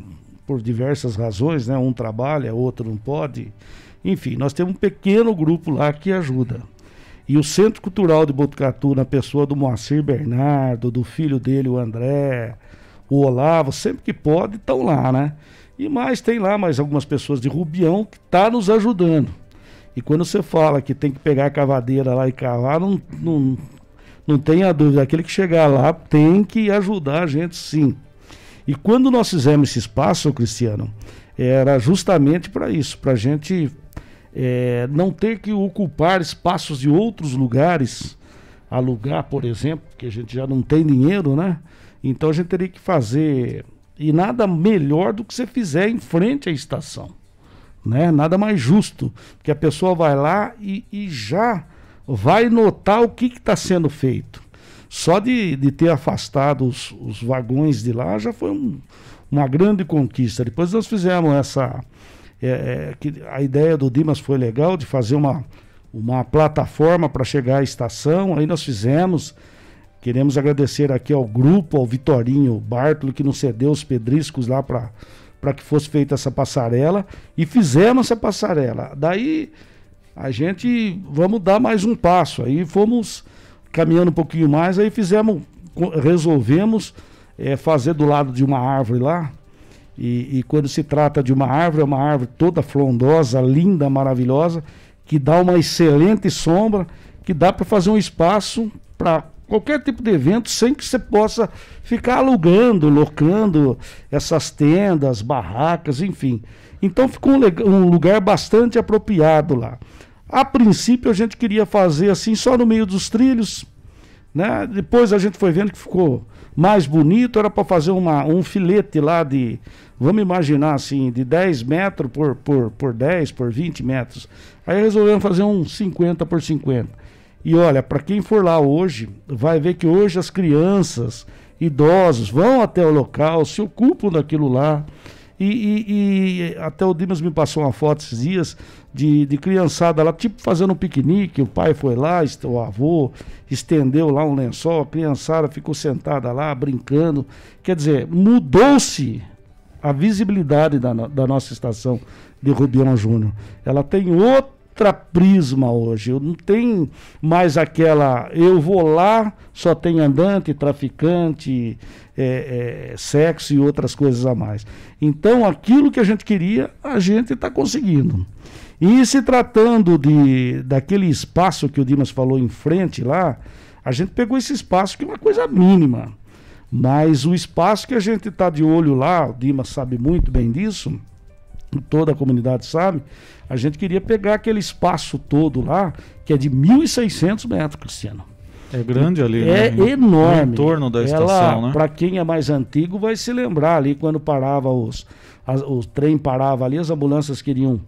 por diversas razões, né? Um trabalha, outro não pode. Enfim, nós temos um pequeno grupo lá que ajuda. E o Centro Cultural de Botucatu, na pessoa do Moacir Bernardo, do filho dele, o André, o Olavo, sempre que pode, estão lá, né? E mais, tem lá mais algumas pessoas de Rubião que tá nos ajudando. E quando você fala que tem que pegar a cavadeira lá e cavar, não, não, não tenha dúvida, aquele que chegar lá tem que ajudar a gente sim. E quando nós fizemos esse espaço, Cristiano, era justamente para isso, para a gente é, não ter que ocupar espaços de outros lugares, alugar, por exemplo, porque a gente já não tem dinheiro, né? Então a gente teria que fazer. E nada melhor do que você fizer em frente à estação. Né? Nada mais justo. Porque a pessoa vai lá e, e já vai notar o que está sendo feito. Só de, de ter afastado os, os vagões de lá já foi um, uma grande conquista. Depois nós fizemos essa. É, é, que a ideia do Dimas foi legal de fazer uma, uma plataforma para chegar à estação. Aí nós fizemos. Queremos agradecer aqui ao grupo, ao Vitorinho Bartolo, que nos cedeu os pedriscos lá para que fosse feita essa passarela. E fizemos essa passarela. Daí a gente vamos dar mais um passo. Aí fomos caminhando um pouquinho mais, aí fizemos, resolvemos é, fazer do lado de uma árvore lá. E, e, quando se trata de uma árvore, é uma árvore toda frondosa, linda, maravilhosa, que dá uma excelente sombra, que dá para fazer um espaço para qualquer tipo de evento sem que você possa ficar alugando, locando essas tendas, barracas, enfim. Então ficou um, um lugar bastante apropriado lá. A princípio a gente queria fazer assim só no meio dos trilhos, né? Depois a gente foi vendo que ficou mais bonito, era para fazer uma, um filete lá de, vamos imaginar assim, de 10 metros por, por, por 10, por 20 metros. Aí resolvemos fazer um 50 por 50. E olha, para quem for lá hoje, vai ver que hoje as crianças, idosos vão até o local, se ocupam daquilo lá. E, e, e, até o Dimas me passou uma foto esses dias de, de criançada lá, tipo fazendo um piquenique. O pai foi lá, o avô estendeu lá um lençol, a criançada ficou sentada lá, brincando. Quer dizer, mudou-se a visibilidade da, da nossa estação de Rubião Júnior. Ela tem outro outra prisma hoje. Eu não tem mais aquela. Eu vou lá, só tem andante, traficante, é, é, sexo e outras coisas a mais. Então, aquilo que a gente queria, a gente está conseguindo. E se tratando de, daquele espaço que o Dimas falou em frente lá, a gente pegou esse espaço que é uma coisa mínima. Mas o espaço que a gente está de olho lá, o Dimas sabe muito bem disso, toda a comunidade sabe, a gente queria pegar aquele espaço todo lá, que é de 1.600 metros, Cristiano. É grande ali, é né? enorme. No entorno da Ela, estação, né? Para quem é mais antigo, vai se lembrar ali quando parava os. As, o trem parava ali, as ambulâncias queriam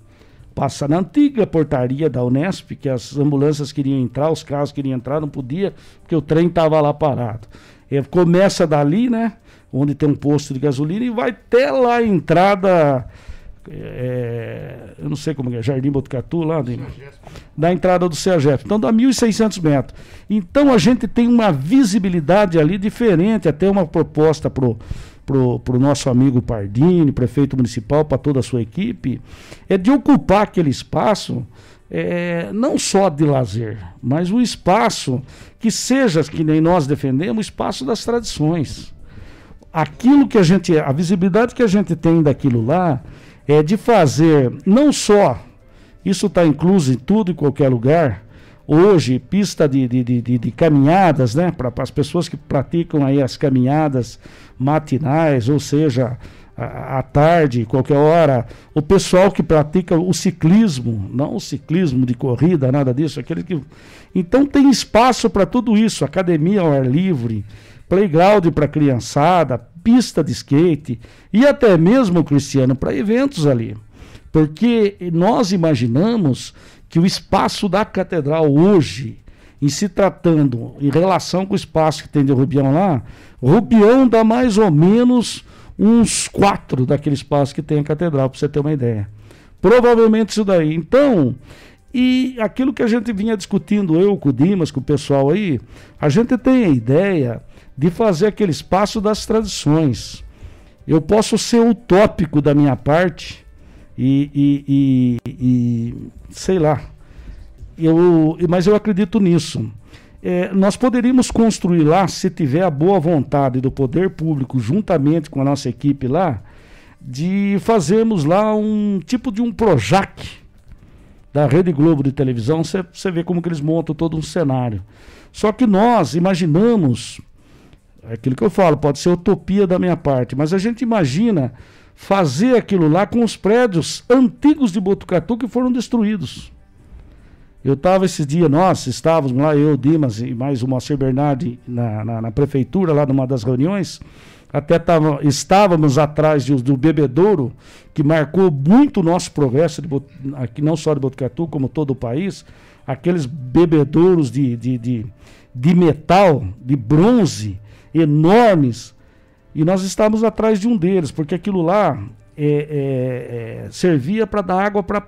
passar na antiga portaria da Unesp, que as ambulâncias queriam entrar, os carros queriam entrar, não podia, porque o trem estava lá parado. E começa dali, né? Onde tem um posto de gasolina e vai até lá a entrada é, eu não sei como é, Jardim Botucatu, lá de, da entrada do CEAGEF. Então dá 1.600 metros. Então a gente tem uma visibilidade ali diferente, até uma proposta pro pro, pro nosso amigo Pardini, prefeito municipal, para toda a sua equipe, é de ocupar aquele espaço é, não só de lazer, mas o espaço que seja, que nem nós defendemos, o espaço das tradições. Aquilo que a gente, a visibilidade que a gente tem daquilo lá, é de fazer não só, isso está incluso em tudo e qualquer lugar, hoje, pista de, de, de, de caminhadas, né, para as pessoas que praticam aí as caminhadas matinais, ou seja, à tarde, qualquer hora, o pessoal que pratica o ciclismo, não o ciclismo de corrida, nada disso, aquele que. Então tem espaço para tudo isso, academia ao ar livre, playground para criançada, pista de skate e até mesmo, Cristiano, para eventos ali. Porque nós imaginamos que o espaço da catedral hoje, em se tratando em relação com o espaço que tem de Rubião lá, Rubião dá mais ou menos uns quatro daquele espaço que tem a catedral, para você ter uma ideia. Provavelmente isso daí. Então, e aquilo que a gente vinha discutindo, eu com o Dimas, com o pessoal aí, a gente tem a ideia de fazer aquele espaço das tradições. Eu posso ser utópico da minha parte e, e, e, e sei lá, eu, mas eu acredito nisso. É, nós poderíamos construir lá, se tiver a boa vontade do poder público, juntamente com a nossa equipe lá, de fazermos lá um tipo de um Projac da Rede Globo de televisão. Você vê como que eles montam todo um cenário. Só que nós imaginamos, é aquilo que eu falo, pode ser utopia da minha parte, mas a gente imagina fazer aquilo lá com os prédios antigos de Botucatu que foram destruídos. Eu estava esses dias, nós estávamos lá, eu, Dimas e mais o Moacir Bernardi na, na, na, prefeitura, lá numa das reuniões, até tava, estávamos atrás de, do bebedouro, que marcou muito o nosso progresso, de, aqui não só de Botucatu, como todo o país, aqueles bebedouros de, de, de, de metal, de bronze, enormes, e nós estávamos atrás de um deles, porque aquilo lá é, é, é, servia para dar água para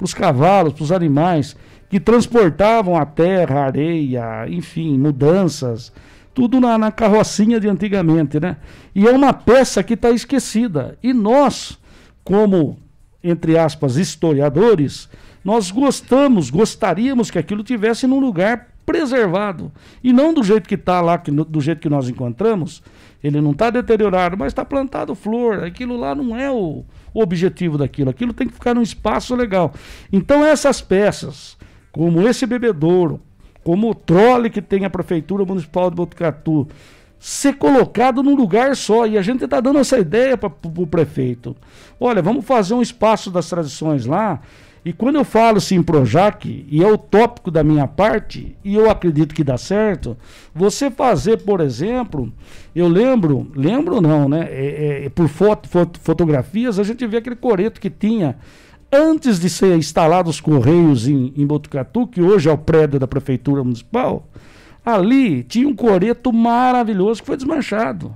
os cavalos, para os animais, que transportavam a terra, a areia, enfim, mudanças, tudo na, na carrocinha de antigamente, né? E é uma peça que está esquecida. E nós, como, entre aspas, historiadores, nós gostamos, gostaríamos que aquilo tivesse num lugar preservado. E não do jeito que está lá, que, do jeito que nós encontramos, ele não está deteriorado, mas está plantado flor. Aquilo lá não é o, o objetivo daquilo. Aquilo tem que ficar num espaço legal. Então essas peças, como esse bebedouro, como o trole que tem a Prefeitura Municipal de Botucatu, ser colocado num lugar só. E a gente está dando essa ideia para o prefeito. Olha, vamos fazer um espaço das tradições lá e quando eu falo sim Projac, e é o tópico da minha parte, e eu acredito que dá certo, você fazer, por exemplo, eu lembro, lembro não, né? É, é, por foto, foto, fotografias, a gente vê aquele coreto que tinha antes de ser instalado os Correios em, em Botucatu, que hoje é o prédio da Prefeitura Municipal, ali tinha um coreto maravilhoso que foi desmanchado.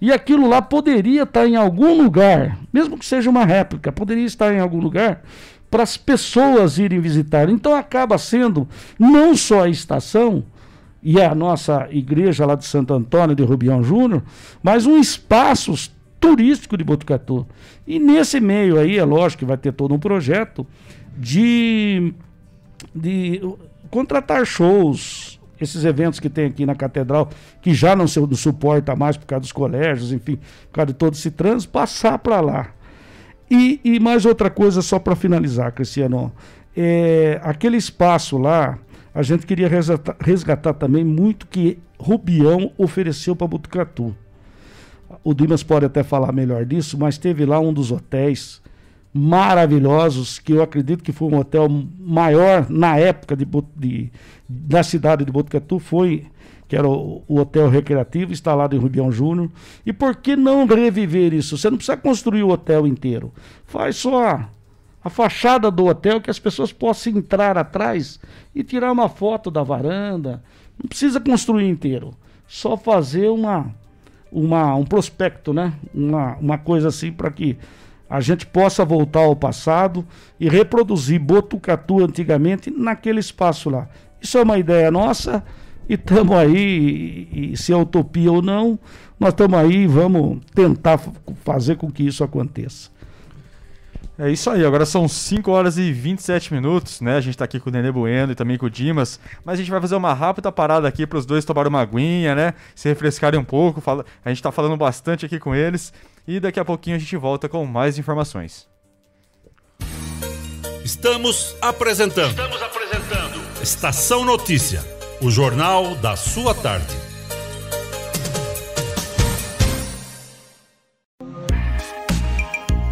E aquilo lá poderia estar em algum lugar, mesmo que seja uma réplica, poderia estar em algum lugar para as pessoas irem visitar. Então acaba sendo não só a estação e a nossa igreja lá de Santo Antônio de Rubião Júnior, mas um espaço turístico de Botucatu. E nesse meio aí, é lógico que vai ter todo um projeto de, de contratar shows, esses eventos que tem aqui na catedral, que já não se suporta mais por causa dos colégios, enfim, por causa de todo esse trânsito, passar para lá. E, e mais outra coisa, só para finalizar, Cristiano. É, aquele espaço lá, a gente queria resgatar, resgatar também muito que Rubião ofereceu para Botucatu. O Dimas pode até falar melhor disso, mas teve lá um dos hotéis maravilhosos, que eu acredito que foi um hotel maior na época de, de da cidade de Botucatu, foi que era o, o, hotel recreativo instalado em Rubião Júnior. E por que não reviver isso? Você não precisa construir o hotel inteiro. Faz só a, a fachada do hotel que as pessoas possam entrar atrás e tirar uma foto da varanda. Não precisa construir inteiro. Só fazer uma, uma um prospecto, né? Uma, uma coisa assim para que a gente possa voltar ao passado e reproduzir Botucatu antigamente naquele espaço lá. Isso é uma ideia nossa e estamos aí, e, e se é utopia ou não, nós estamos aí e vamos tentar fazer com que isso aconteça. É isso aí, agora são 5 horas e 27 minutos, né? A gente tá aqui com o Nenê Bueno e também com o Dimas, mas a gente vai fazer uma rápida parada aqui para os dois tomarem uma aguinha, né? Se refrescarem um pouco, fala... a gente tá falando bastante aqui com eles e daqui a pouquinho a gente volta com mais informações. Estamos apresentando. Estamos apresentando. Estação Notícia o Jornal da Sua Tarde.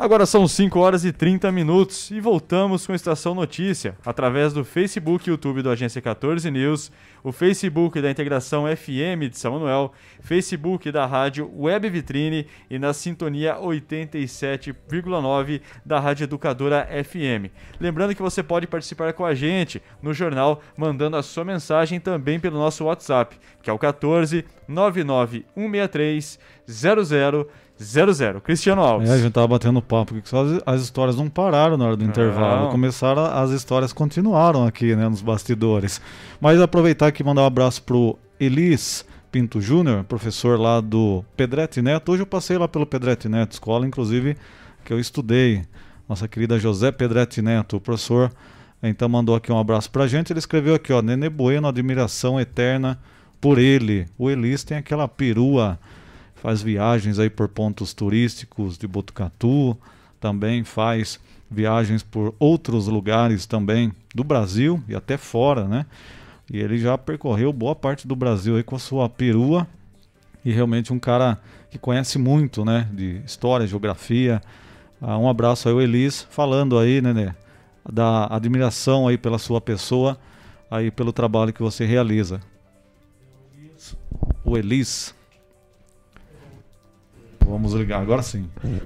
Agora são 5 horas e 30 minutos e voltamos com a Estação Notícia, através do Facebook e YouTube do Agência 14 News, o Facebook da Integração FM de São Manuel, Facebook da Rádio Web Vitrine e na sintonia 87,9 da Rádio Educadora FM. Lembrando que você pode participar com a gente no jornal, mandando a sua mensagem também pelo nosso WhatsApp, que é o 14 99 163 00 00. Cristiano Alves. É, a gente tava batendo papo que só as, as histórias não pararam na hora do intervalo. Começaram, as histórias continuaram aqui, né, nos bastidores. Mas aproveitar aqui e mandar um abraço pro Elis Pinto Júnior, professor lá do Pedretti Neto. Hoje eu passei lá pelo Pedretti Neto, escola, inclusive, que eu estudei. Nossa querida José Pedretti Neto, o professor, então mandou aqui um abraço pra gente. Ele escreveu aqui, ó, Nenê Bueno, admiração eterna por ele. O Elis tem aquela perua faz viagens aí por pontos turísticos de Botucatu, também faz viagens por outros lugares também do Brasil e até fora, né? E ele já percorreu boa parte do Brasil aí com a sua perua e realmente um cara que conhece muito, né, de história, geografia. Ah, um abraço aí o Elis falando aí, né, né, da admiração aí pela sua pessoa, aí pelo trabalho que você realiza. O Elis. Vamos ligar agora sim.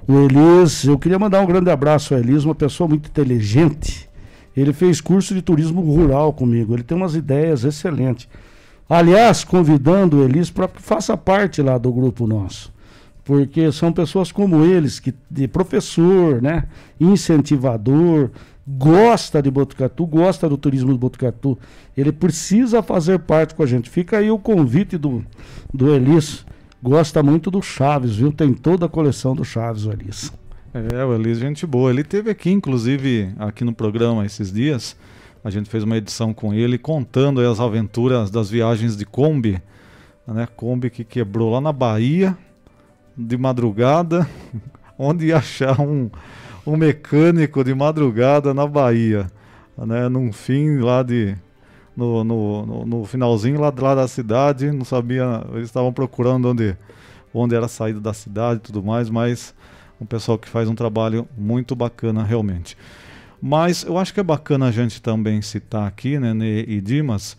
O Elis, eu queria mandar um grande abraço ao Elis, uma pessoa muito inteligente. Ele fez curso de turismo rural comigo. Ele tem umas ideias excelentes. Aliás, convidando o Elis para que faça parte lá do grupo nosso. Porque são pessoas como eles, que de professor, né, incentivador, gosta de Botucatu, gosta do turismo de Botucatu. Ele precisa fazer parte com a gente. Fica aí o convite do, do Elis gosta muito do Chaves, viu? Tem toda a coleção do Chaves, o Elis. É, o Elis, gente boa. Ele teve aqui, inclusive, aqui no programa esses dias. A gente fez uma edição com ele contando as aventuras das viagens de Kombi. Né? Kombi que quebrou lá na Bahia, de madrugada, onde ia achar um, um mecânico de madrugada na Bahia. Né? Num fim lá de no, no, no, no finalzinho lá, lá da cidade, não sabia, eles estavam procurando onde, onde era a saída da cidade e tudo mais, mas um pessoal que faz um trabalho muito bacana realmente. Mas eu acho que é bacana a gente também citar aqui, né, e Dimas,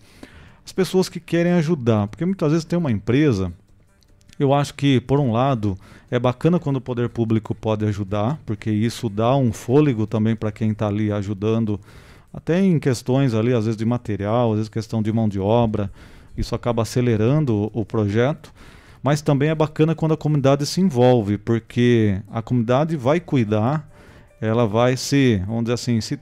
as pessoas que querem ajudar, porque muitas vezes tem uma empresa, eu acho que, por um lado, é bacana quando o poder público pode ajudar, porque isso dá um fôlego também para quem está ali ajudando até em questões ali, às vezes de material, às vezes questão de mão de obra, isso acaba acelerando o, projeto. Mas também é bacana quando a comunidade se envolve, porque a comunidade vai cuidar, ela vai se, vamos dizer assim, se,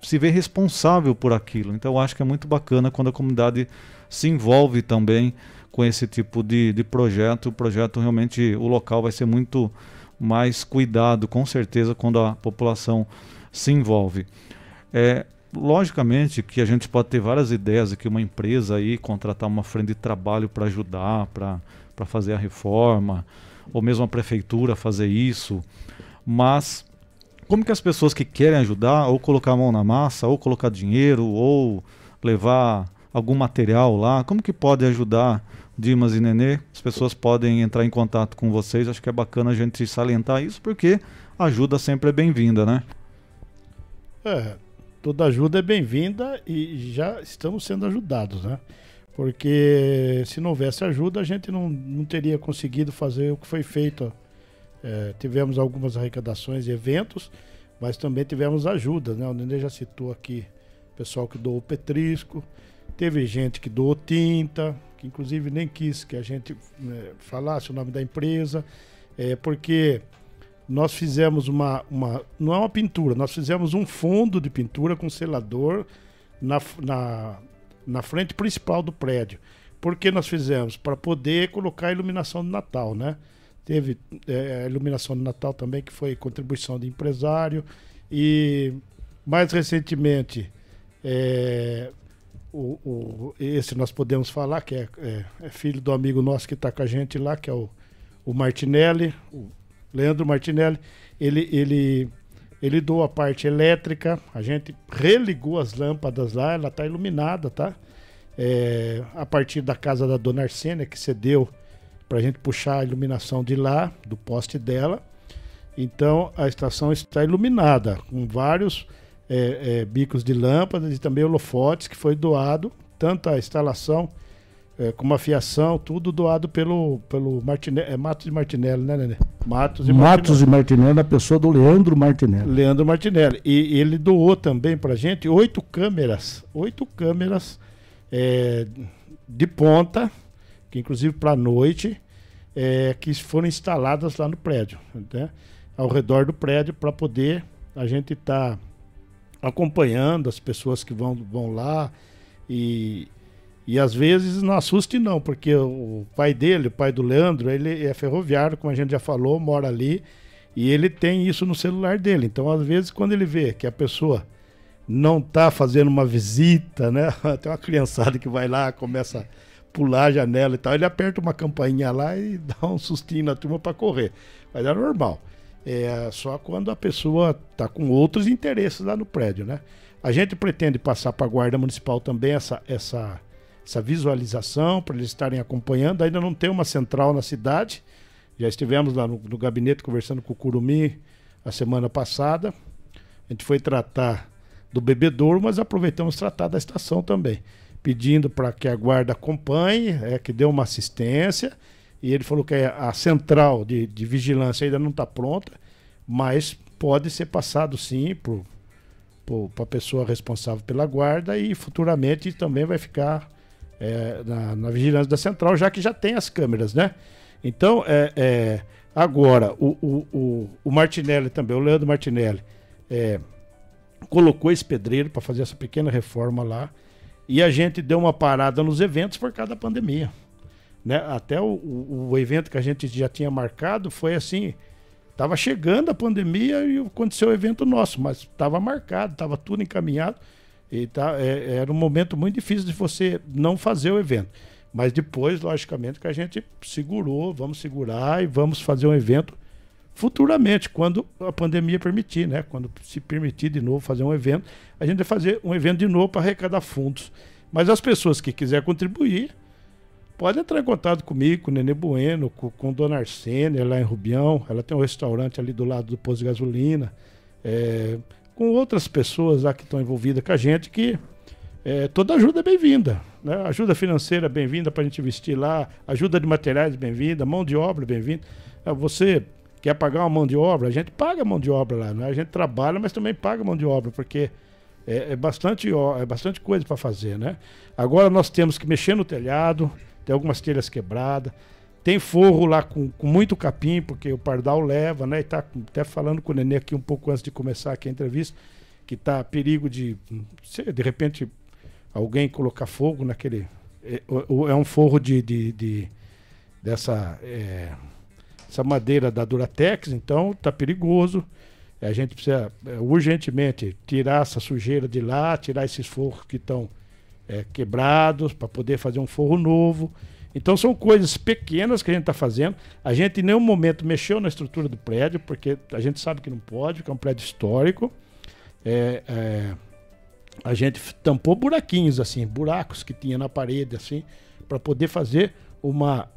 se ver responsável por aquilo. Então eu acho que é muito bacana quando a comunidade se envolve também com esse tipo de, de projeto. O projeto realmente, o local vai ser muito mais cuidado, com certeza, quando a população se envolve. É, Logicamente que a gente pode ter várias ideias aqui, uma empresa aí contratar uma frente de trabalho para ajudar, para fazer a reforma, ou mesmo a prefeitura fazer isso. Mas como que as pessoas que querem ajudar, ou colocar a mão na massa, ou colocar dinheiro, ou levar algum material lá, como que pode ajudar Dimas e Nenê? As pessoas podem entrar em contato com vocês, acho que é bacana a gente salientar isso, porque ajuda sempre é bem-vinda, né? É, toda ajuda é bem-vinda e já estamos sendo ajudados, né? Porque se não houvesse ajuda, a gente não, não teria conseguido fazer o que foi feito É, tivemos algumas arrecadações e eventos, mas também tivemos ajuda, né? O Nenê já citou aqui o pessoal que doou petrisco, teve gente que doou tinta, que inclusive nem quis que a gente né, falasse o nome da empresa, é, porque nós fizemos uma, uma. Não é uma pintura, nós fizemos um fundo de pintura com selador na, na, na frente principal do prédio. Por que nós fizemos? Para poder colocar a iluminação de Natal, né? Teve é, a iluminação de Natal também, que foi contribuição de empresário. E mais recentemente, é, o, o, esse nós podemos falar, que é, é, é filho do amigo nosso que está com a gente lá, que é o, o Martinelli, o Leandro Martinelli. Ele, ele, ele doou a parte elétrica, a gente religou as lâmpadas lá, ela está iluminada, tá? É, a partir da casa da dona Arsênia, que cedeu para a gente puxar a iluminação de lá, do poste dela. Então a estação está iluminada, com vários é, é, bicos de lâmpadas e também holofotes que foi doado, tanto a instalação é, como a fiação, tudo doado pelo, pelo Martinelli, é Matos e Martinelli, né, Nenê? Matos e Matos Martinelli. e Martinelli, na pessoa do Leandro Martinelli. Leandro Martinelli. E, e ele doou também pra gente oito câmeras, oito câmeras é, de ponta, que inclusive para noite, é, que foram instaladas lá no prédio, né? ao redor do prédio, para poder a gente estar tá acompanhando as pessoas que vão, vão lá e, e às vezes não assuste não, porque o pai dele, o pai do Leandro, ele é ferroviário, como a gente já falou, mora ali e ele tem isso no celular dele. Então, às vezes, quando ele vê que a pessoa não está fazendo uma visita, né? Tem uma criançada que vai lá, começa a pular a janela e tal, ele aperta uma campainha lá e dá um sustinho na turma para correr. Mas é normal. É só quando a pessoa está com outros interesses lá no prédio, né? A gente pretende passar para a Guarda Municipal também essa, essa, essa visualização, para eles estarem acompanhando. Ainda não tem uma central na cidade. Já estivemos lá no, no gabinete conversando com o Curumi a semana passada. A gente foi tratar do bebedouro, mas aproveitamos tratar da estação também, pedindo para que a guarda acompanhe, é, que dê uma assistência e ele falou que a central de, de vigilância ainda não está pronta, mas pode ser passado sim para a pessoa responsável pela guarda e futuramente também vai ficar é, na, na, vigilância da central, já que já tem as câmeras, né? Então, é, é agora, o, o, o, o, Martinelli também, o Leandro Martinelli, é, colocou esse pedreiro para fazer essa pequena reforma lá e a gente deu uma parada nos eventos por causa da pandemia. Né? Até o, o, o, evento que a gente já tinha marcado foi assim. Tava chegando a pandemia e aconteceu o evento nosso, mas estava marcado, estava tudo encaminhado. E tá, é, era um momento muito difícil de você não fazer o evento. Mas depois, logicamente, que a gente segurou, vamos segurar e vamos fazer um evento futuramente, quando a pandemia permitir, né? Quando se permitir de novo fazer um evento, a gente vai fazer um evento de novo para arrecadar fundos. Mas as pessoas que quiserem contribuir, Pode entrar em contato comigo, com o Nenê Bueno, com, com Dona Arsênia, lá em Rubião. Ela tem um restaurante ali do lado do posto de gasolina. É, com outras pessoas lá que estão envolvidas com a gente, que é, toda ajuda é bem-vinda. Né? Ajuda financeira é bem-vinda para a gente investir lá, ajuda de materiais é bem-vinda, mão de obra é bem-vinda. É, você quer pagar uma mão de obra, a gente paga mão de obra lá. Né? A gente trabalha, mas também paga mão de obra, porque é, é bastante, é bastante coisa para fazer. Né? Agora nós temos que mexer no telhado, tem algumas telhas quebradas. Tem forro lá com, com, muito capim, porque o pardal leva, né? E tá até falando com o Nenê aqui um pouco antes de começar aqui a entrevista, que tá perigo de, de repente, alguém colocar fogo naquele. É, é um forro de, de, de dessa é, essa madeira da Duratex, então tá perigoso. A gente precisa é, urgentemente tirar essa sujeira de lá, tirar esses forros que estão é, quebrados para poder fazer um forro novo. Então são coisas pequenas que a gente está fazendo. A gente em nenhum momento mexeu na estrutura do prédio, porque a gente sabe que não pode, que é um prédio histórico. É, é, a gente tampou buraquinhos assim, buracos que tinha na parede assim, para poder fazer uma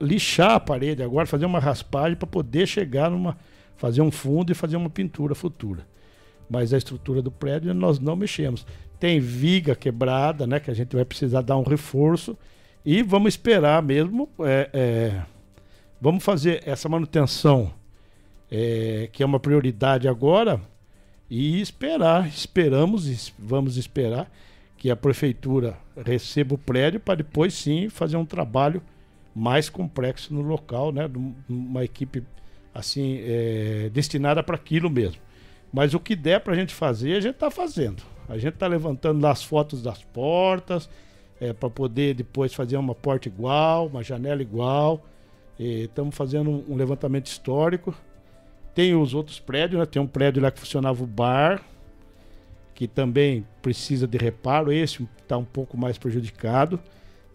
lixar a parede agora, fazer uma raspagem para poder chegar numa fazer um fundo e fazer uma pintura futura. Mas a estrutura do prédio nós não mexemos tem viga quebrada, né? Que a gente vai precisar dar um reforço. E vamos esperar mesmo. É, é, vamos fazer essa manutenção é, que é uma prioridade agora, e esperar, esperamos, vamos esperar que a prefeitura receba o prédio para depois sim fazer um trabalho mais complexo no local, né? Uma equipe assim é, destinada para aquilo mesmo. Mas o que der para a gente fazer, a gente está fazendo. A gente está levantando as fotos das portas é, para poder depois fazer uma porta igual, uma janela igual. Estamos fazendo um, levantamento histórico. Tem os outros prédios, né? tem um prédio lá que funcionava o bar, que também precisa de reparo. Esse está um pouco mais prejudicado.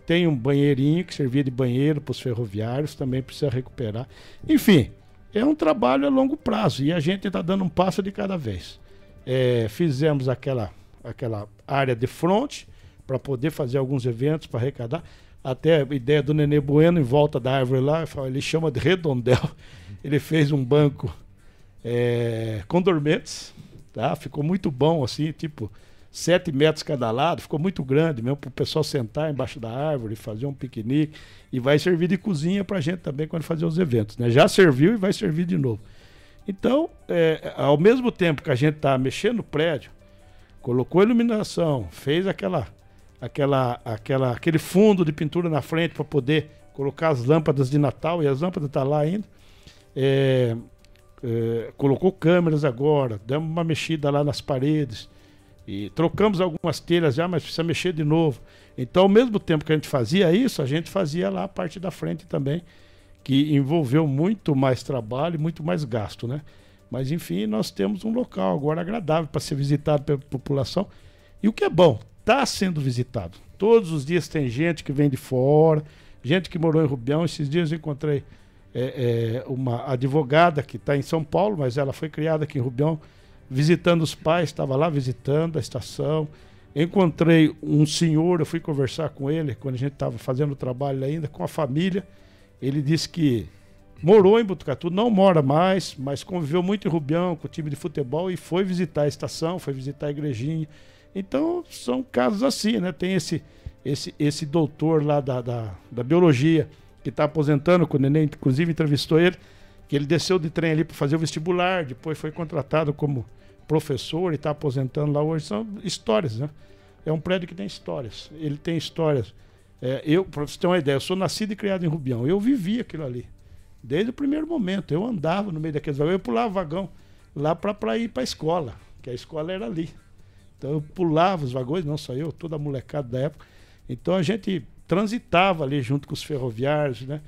Tem um banheirinho que servia de banheiro para os ferroviários, também precisa recuperar. Enfim, é um trabalho a longo prazo e a gente está dando um passo de cada vez. É, fizemos aquela, aquela área de frente para poder fazer alguns eventos para arrecadar. Até a ideia do Nenê Bueno em volta da árvore lá, ele chama de redondel. Ele fez um banco é, com dormentes, tá? Ficou muito bom assim, tipo sete metros cada lado, ficou muito grande mesmo para o pessoal sentar embaixo da árvore, fazer um piquenique e vai servir de cozinha para a gente também quando fazer os eventos. Né? Já serviu e vai servir de novo. Então, é, ao mesmo tempo que a gente está mexendo no prédio, colocou iluminação, fez aquela, aquela, aquela, aquele fundo de pintura na frente para poder colocar as lâmpadas de Natal e as lâmpadas estão tá lá ainda. É, é, colocou câmeras agora, demos uma mexida lá nas paredes e trocamos algumas telhas já, mas precisa mexer de novo. Então, ao mesmo tempo que a gente fazia isso, a gente fazia lá a parte da frente também, que envolveu muito mais trabalho, muito mais gasto, né? Mas enfim, nós temos um local agora agradável para ser visitado pela população. E o que é bom, está sendo visitado. Todos os dias tem gente que vem de fora, gente que morou em Rubião. Esses dias eu encontrei é, é, uma advogada que está em São Paulo, mas ela foi criada aqui em Rubião visitando os pais, estava lá visitando a estação. Encontrei um senhor, eu fui conversar com ele quando a gente estava fazendo o trabalho ainda, com a família. Ele disse que morou em Botucatu, não mora mais, mas conviveu muito em Rubião com o time de futebol e foi visitar a estação, foi visitar a igrejinha. Então, são casos assim, né? Tem esse, esse, esse doutor lá da, da, da biologia que está aposentando, quando o Neném, inclusive, entrevistou ele, que ele desceu de trem ali para fazer o vestibular, depois foi contratado como professor e está aposentando lá hoje. São histórias, né? É um prédio que tem histórias. Ele tem histórias. É, eu, para você ter uma ideia, eu sou nascido e criado em Rubião. Eu vivi aquilo ali. Desde o primeiro momento. Eu andava no meio daqueles vagões. Eu pulava vagão lá para ir para a escola, que a escola era ali. Então eu pulava os vagões, não só eu, toda a molecada da época. Então a gente transitava ali junto com os ferroviários, né?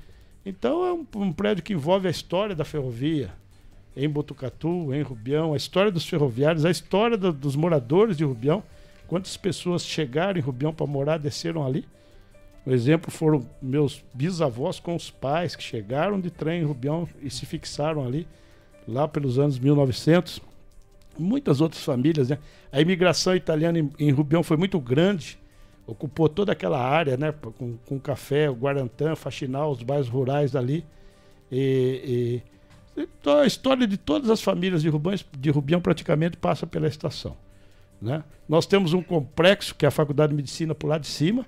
Então é um, um prédio que envolve a história da ferrovia, em Botucatu, em Rubião, a história dos ferroviários, a história do, dos moradores de Rubião. Quantas pessoas chegaram em Rubião para morar, desceram ali. O exemplo foram meus bisavós com os pais que chegaram de trem em Rubião e se fixaram ali, lá pelos anos 1900. Muitas outras famílias, né? A imigração italiana em, em Rubião foi muito grande, ocupou toda aquela área, né? Com, com café, o Guarantã, Faxinal, os bairros rurais dali. E, e então, a história de todas as famílias de Rubião, de Rubião praticamente passa pela estação. Né? Nós temos um complexo, que é a Faculdade de Medicina por lá de cima,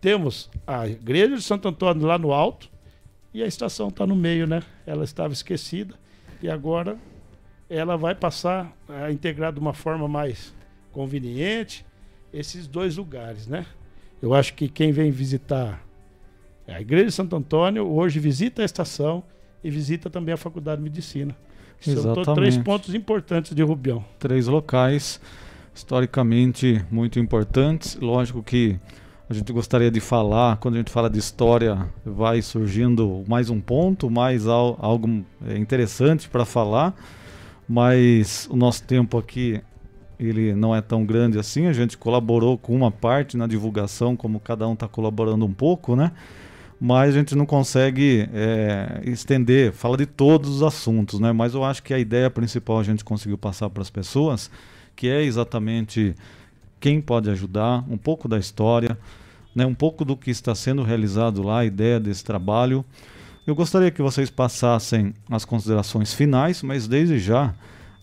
temos a Igreja de Santo Antônio lá no alto, e a estação está no meio, né? Ela estava esquecida e agora ela vai passar a integrar de uma forma mais conveniente esses dois lugares, né? Eu acho que quem vem visitar a Igreja de Santo Antônio hoje visita a estação e visita também a Faculdade de Medicina. Exatamente. São três pontos importantes de Rubião. Três locais historicamente muito importantes. Lógico que a gente gostaria de falar, quando a gente fala de história, vai surgindo mais um ponto, mais al algo é, interessante para falar, mas o nosso tempo aqui ele não é tão grande assim. A gente colaborou com uma parte na divulgação, como cada um está colaborando um pouco, né? mas a gente não consegue é, estender, fala de todos os assuntos, né? Mas eu acho que a ideia principal a gente conseguiu passar para as pessoas, que é exatamente quem pode ajudar, um pouco da história, né? um pouco do que está sendo realizado lá, a ideia desse trabalho. Eu gostaria que vocês passassem as considerações finais, mas desde já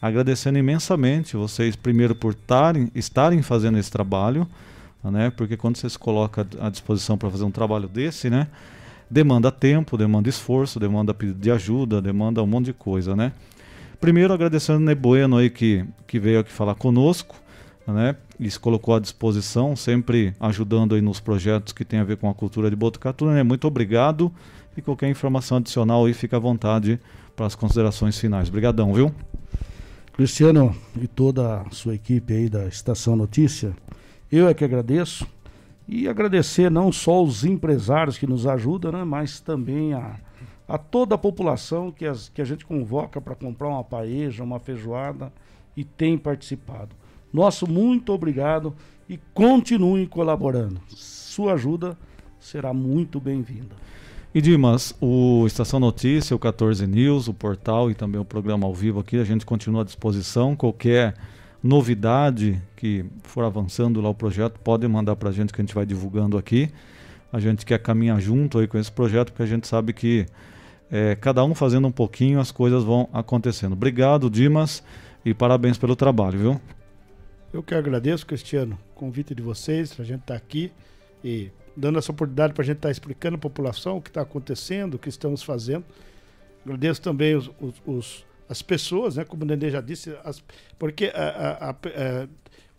agradecendo imensamente vocês primeiro por tarem, estarem fazendo esse trabalho né? Porque quando você se coloca à disposição para fazer um trabalho desse, né? Demanda tempo, demanda esforço, demanda pedido de ajuda, demanda um monte de coisa, né? Primeiro, agradecendo o Ney Bueno aí que, que veio aqui falar conosco, né? E se colocou à disposição, sempre ajudando aí nos projetos que tem a ver com a cultura de Botucatu. Né? Muito obrigado. E qualquer informação adicional aí, fica à vontade para as considerações finais. Obrigadão, viu? Cristiano e toda a sua equipe aí da Estação Notícia, eu é que agradeço. E agradecer não só os empresários que nos ajudam, né, mas também a, a toda a população que, as, que a gente convoca para comprar uma paeja, uma feijoada e tem participado. Nosso muito obrigado e continuem colaborando. Sua ajuda será muito bem-vinda. E Dimas, o Estação Notícia, o 14 News, o portal e também o programa ao vivo aqui, a gente continua à disposição. Qualquer novidade que for avançando lá o projeto, pode mandar para a gente que a gente vai divulgando aqui. A gente quer caminhar junto aí com esse projeto, porque a gente sabe que é, cada um fazendo um pouquinho, as coisas vão acontecendo. Obrigado, Dimas, e parabéns pelo trabalho, viu? Eu que agradeço, Cristiano, o convite de vocês, a gente estar tá aqui e dando essa oportunidade para a gente estar tá explicando à população o que está acontecendo, o que estamos fazendo. Agradeço também os, os, os as pessoas, né, como o Nenê já disse, as, porque a, a, a,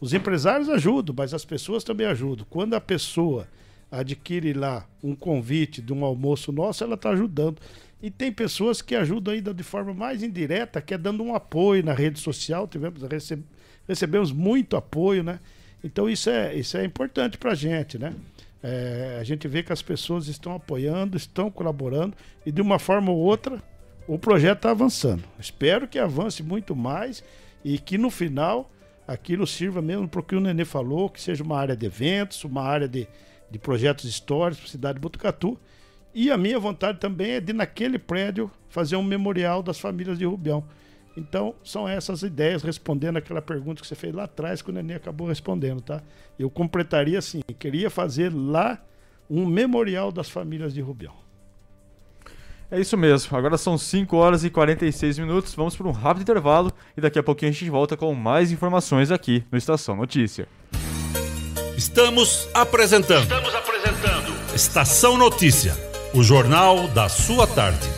os empresários ajudam, mas as pessoas também ajudam. Quando a pessoa adquire lá um convite de um almoço nosso, ela está ajudando. E tem pessoas que ajudam ainda de forma mais indireta, que é dando um apoio na rede social. Tivemos, receb, recebemos muito apoio, né? Então isso é, isso é importante para a gente, né? É, a gente vê que as pessoas estão apoiando, estão colaborando e de uma forma ou outra o projeto está avançando. Espero que avance muito mais e que no final aquilo sirva mesmo para o que o Nenê falou, que seja uma área de eventos, uma área de, de projetos históricos para a cidade de Botucatu. E a minha vontade também é de, naquele prédio, fazer um memorial das famílias de Rubião. Então, são essas ideias, respondendo aquela pergunta que você fez lá atrás, que o Nenê acabou respondendo, tá? Eu completaria assim, queria fazer lá um memorial das famílias de Rubião. É isso mesmo, agora são 5 horas e 46 minutos, vamos para um rápido intervalo e daqui a pouquinho a gente volta com mais informações aqui no Estação Notícia. Estamos apresentando. Estamos apresentando. Estação Notícia, o jornal da sua tarde.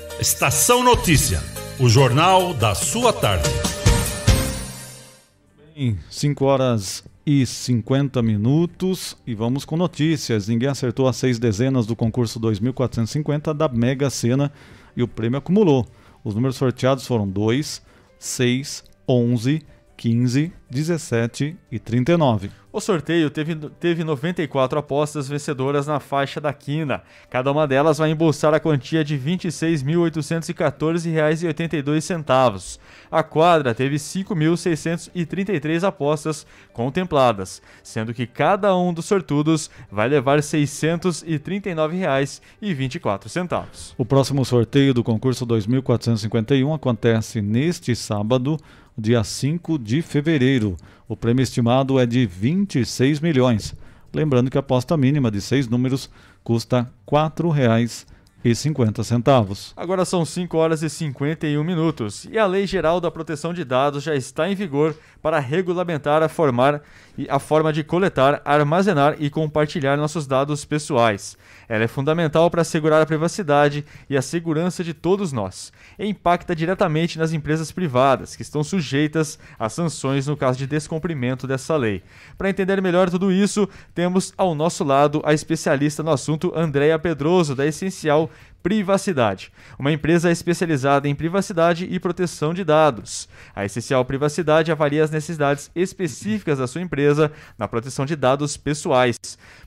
Estação Notícia, o jornal da sua tarde. Em 5 horas e 50 minutos e vamos com notícias. Ninguém acertou as seis dezenas do concurso 2450 da Mega Sena e o prêmio acumulou. Os números sorteados foram 2, 6, 11, 15, 17 e 39. O sorteio teve, teve 94 apostas vencedoras na faixa da quina. Cada uma delas vai embolsar a quantia de R$ 26.814,82. A quadra teve 5.633 apostas contempladas, sendo que cada um dos sortudos vai levar R$ 639,24. O próximo sorteio do concurso 2451 acontece neste sábado, dia 5 de fevereiro. O prêmio estimado é de 26 milhões. Lembrando que a aposta mínima de seis números custa R$ 4,50. Agora são 5 horas e 51 minutos e a Lei Geral da Proteção de Dados já está em vigor para regulamentar a, formar, a forma de coletar, armazenar e compartilhar nossos dados pessoais. Ela é fundamental para assegurar a privacidade e a segurança de todos nós. E impacta diretamente nas empresas privadas, que estão sujeitas a sanções no caso de descumprimento dessa lei. Para entender melhor tudo isso, temos ao nosso lado a especialista no assunto Andréa Pedroso, da Essencial Privacidade, uma empresa especializada em privacidade e proteção de dados. A Essencial Privacidade avalia as necessidades específicas da sua empresa na proteção de dados pessoais,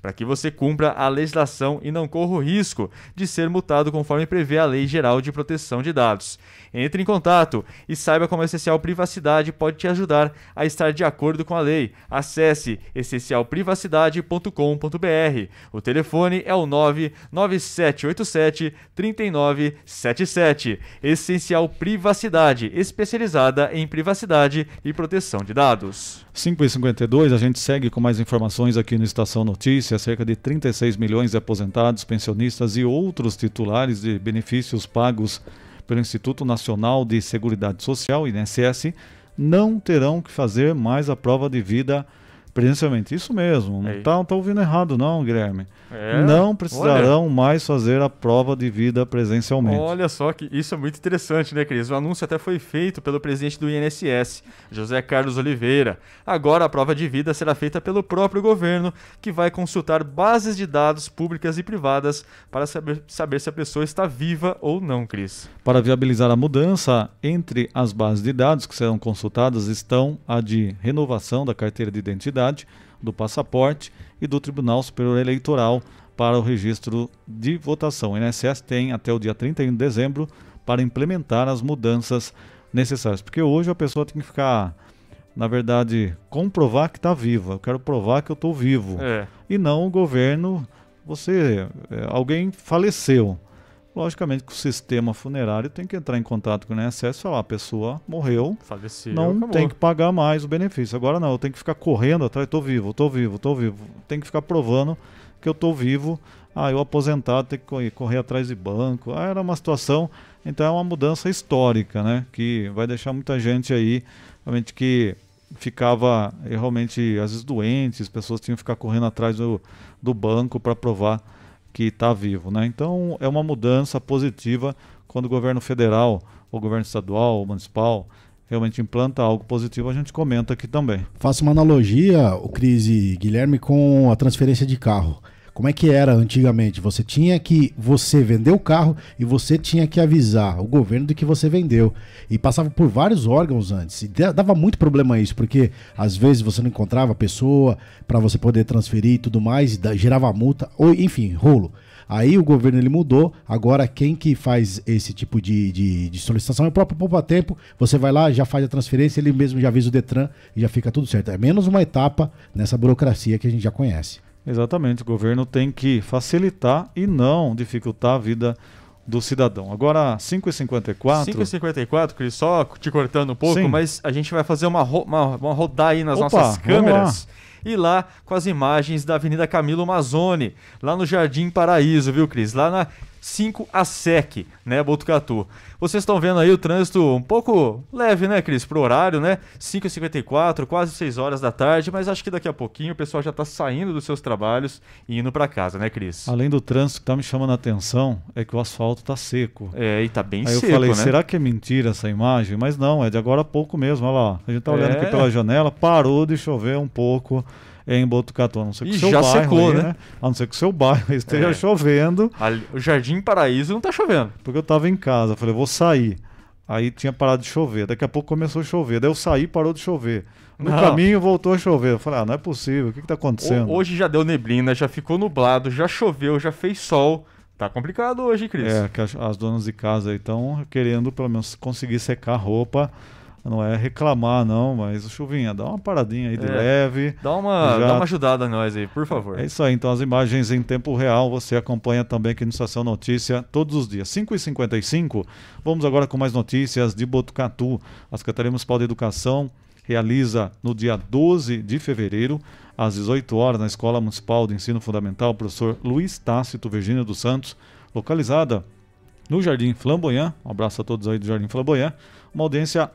para que você cumpra a legislação e não corra o risco de ser multado conforme prevê a Lei Geral de Proteção de Dados. Entre em contato e saiba como a Essencial Privacidade pode te ajudar a estar de acordo com a lei. Acesse essencialprivacidade.com.br. O telefone é o 99787 3977. Essencial Privacidade, especializada em privacidade e proteção de dados. 5h52, a gente segue com mais informações aqui no Estação Notícias. Cerca de 36 milhões de aposentados, pensionistas e outros titulares de benefícios pagos pelo Instituto Nacional de Seguridade Social, INSS, não terão que fazer mais a prova de vida presencialmente. Isso mesmo, não está tá ouvindo errado não, Guilherme. É, não precisarão olha. mais fazer a prova de vida presencialmente. Olha só que isso é muito interessante, né, Cris? O anúncio até foi feito pelo presidente do INSS, José Carlos Oliveira. Agora a prova de vida será feita pelo próprio governo, que vai consultar bases de dados públicas e privadas para saber, saber se a pessoa está viva ou não, Cris. Para viabilizar a mudança, entre as bases de dados que serão consultadas estão a de renovação da carteira de identidade, do passaporte e do Tribunal Superior Eleitoral para o registro de votação. O INSS tem até o dia 31 de dezembro para implementar as mudanças necessárias, porque hoje a pessoa tem que ficar, na verdade, comprovar que está viva. Eu quero provar que eu estou vivo. É. E não o governo, você, é, alguém faleceu. Logicamente que o sistema funerário tem que entrar em contato com o INSS e falar, a pessoa morreu, Faleceu, não acabou. tem que pagar mais o benefício. Agora não, eu tenho que ficar correndo atrás, estou vivo, estou vivo, estou vivo. Tem que ficar provando que eu estou vivo. Ah, eu aposentado, tenho que correr, correr atrás de banco. Ah, era uma situação Então é uma mudança histórica, né? Que vai deixar muita gente aí, realmente que ficava eh, realmente às vezes doentes, pessoas tinham que ficar correndo atrás do, do banco para provar que está vivo, né? Então é uma mudança positiva quando o governo federal, o governo estadual, o municipal realmente implanta algo positivo, a gente comenta aqui também. Faço uma analogia, o Cris Guilherme, com a transferência de carro. Como é que era antigamente? Você tinha que você vender o carro e você tinha que avisar o governo de que você vendeu. E passava por vários órgãos antes. E dava muito problema isso, porque às vezes você não encontrava a pessoa para você poder transferir e tudo mais, e gerava multa, ou enfim, rolo. Aí o governo ele mudou, agora quem que faz esse tipo de, de, de solicitação é o próprio Poupa Tempo. Você vai lá, já faz a transferência, ele mesmo já avisa o Detran e já fica tudo certo. É menos uma etapa nessa burocracia que a gente já conhece. Exatamente, o governo tem que facilitar e não dificultar a vida do cidadão. Agora, 5h54. 5h54, Cris, só te cortando um pouco, Sim. mas a gente vai fazer uma, ro uma, uma rodar aí nas Opa, nossas câmeras e lá com as imagens da Avenida Camilo Mazzoni, lá no Jardim Paraíso, viu, Cris? Lá na 5 a SEC, né, Botucatu. Vocês estão vendo aí o trânsito um pouco leve, né, Cris, pro horário, né? 5h54, quase 6 horas da tarde, mas acho que daqui a pouquinho o pessoal já está saindo dos seus trabalhos e indo para casa, né, Cris? Além do trânsito que tá me chamando a atenção é que o asfalto tá seco. É, e tá bem aí seco, eu falei, né? será que é mentira essa imagem? Mas não, é de agora a pouco mesmo, olha lá. A gente tá olhando é. aqui pela janela, parou de chover um pouco em Botucatu. A não ser que o seu já bairro secou, aí, né? né? A não ser que o seu bairro esteja é. chovendo. Ali, o Jardim Paraíso não tá chovendo. Porque eu tava em casa, falei, vou sair. Aí tinha parado de chover. Daqui a pouco começou a chover. Daí eu saí parou de chover. No não. caminho voltou a chover. Eu falei, ah, não é possível. O que, que tá acontecendo? Hoje já deu neblina, já ficou nublado, já choveu, já fez sol. Tá complicado hoje, Cris. É, que as, as donas de casa estão querendo pelo menos conseguir secar a roupa não é reclamar, não, mas chuvinha, dá uma paradinha aí de é, leve. Dá uma, já... dá uma ajudada a nós aí, por favor. É isso aí, então as imagens em tempo real você acompanha também aqui no Estação Notícia todos os dias. 5h55, vamos agora com mais notícias de Botucatu. A Secretaria Municipal de Educação realiza no dia 12 de fevereiro, às 18 horas, na Escola Municipal de Ensino Fundamental, professor Luiz Tácito Virgínia dos Santos, localizada no Jardim Flamboyant. Um abraço a todos aí do Jardim Flamboyant. Uma audiência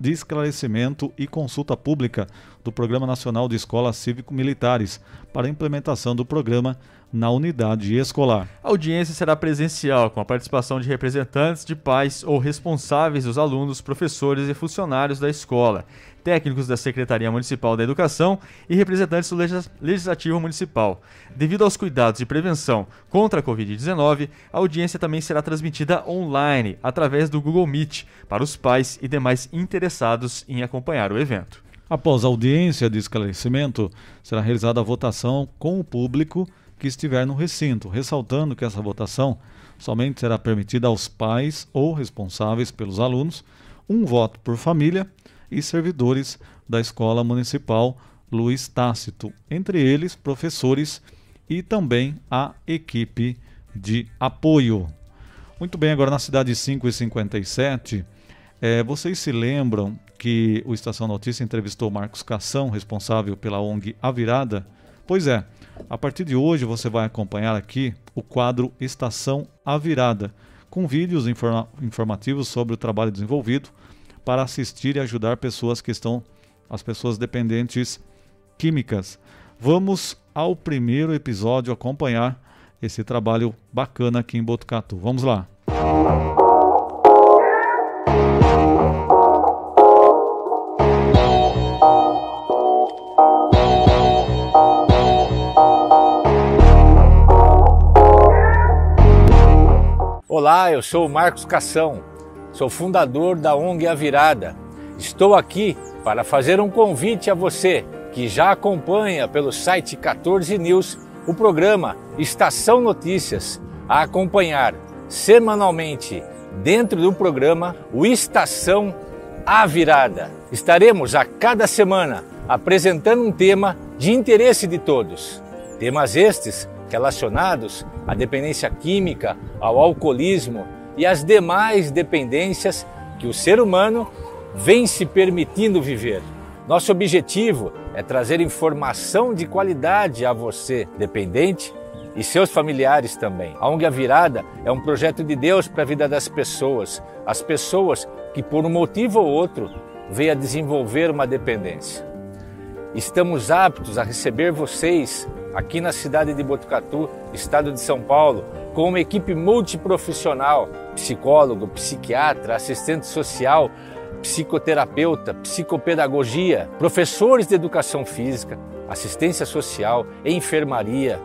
de esclarecimento e consulta pública do Programa Nacional de Escolas Cívico-Militares para a implementação do programa na unidade escolar. A audiência será presencial, com a participação de representantes de pais ou responsáveis dos alunos, professores e funcionários da escola técnicos da Secretaria Municipal da Educação e representantes do Legislativo Municipal. Devido aos cuidados de prevenção contra a Covid-19, a audiência também será transmitida online, através do Google Meet, para os pais e demais interessados em acompanhar o evento. Após a audiência de esclarecimento, será realizada a votação com o público que estiver no recinto, ressaltando que essa votação somente será permitida aos pais ou responsáveis pelos alunos, um voto por família e servidores da Escola Municipal Luiz Tácito, entre eles professores e também a equipe de apoio. Muito bem, agora na cidade 5 e 57, é, vocês se lembram que o Estação Notícia entrevistou Marcos Cação, responsável pela ONG A Virada? Pois é, a partir de hoje você vai acompanhar aqui o quadro Estação A Virada, com vídeos informa informativos sobre o trabalho desenvolvido para assistir e ajudar pessoas que estão, as pessoas dependentes químicas. Vamos ao primeiro episódio acompanhar esse trabalho bacana aqui em Botucatu. Vamos lá. Olá, eu sou o Marcos Cação Sou fundador da ONG A Virada. Estou aqui para fazer um convite a você que já acompanha pelo site 14 News o programa Estação Notícias a acompanhar semanalmente dentro do programa o Estação A Virada. Estaremos a cada semana apresentando um tema de interesse de todos. Temas estes relacionados à dependência química, ao alcoolismo, e as demais dependências que o ser humano vem se permitindo viver. Nosso objetivo é trazer informação de qualidade a você, dependente, e seus familiares também. A ONG A Virada é um projeto de Deus para a vida das pessoas, as pessoas que por um motivo ou outro veio a desenvolver uma dependência. Estamos aptos a receber vocês aqui na cidade de Botucatu, estado de São Paulo, com uma equipe multiprofissional, psicólogo, psiquiatra, assistente social, psicoterapeuta, psicopedagogia, professores de educação física, assistência social, enfermaria,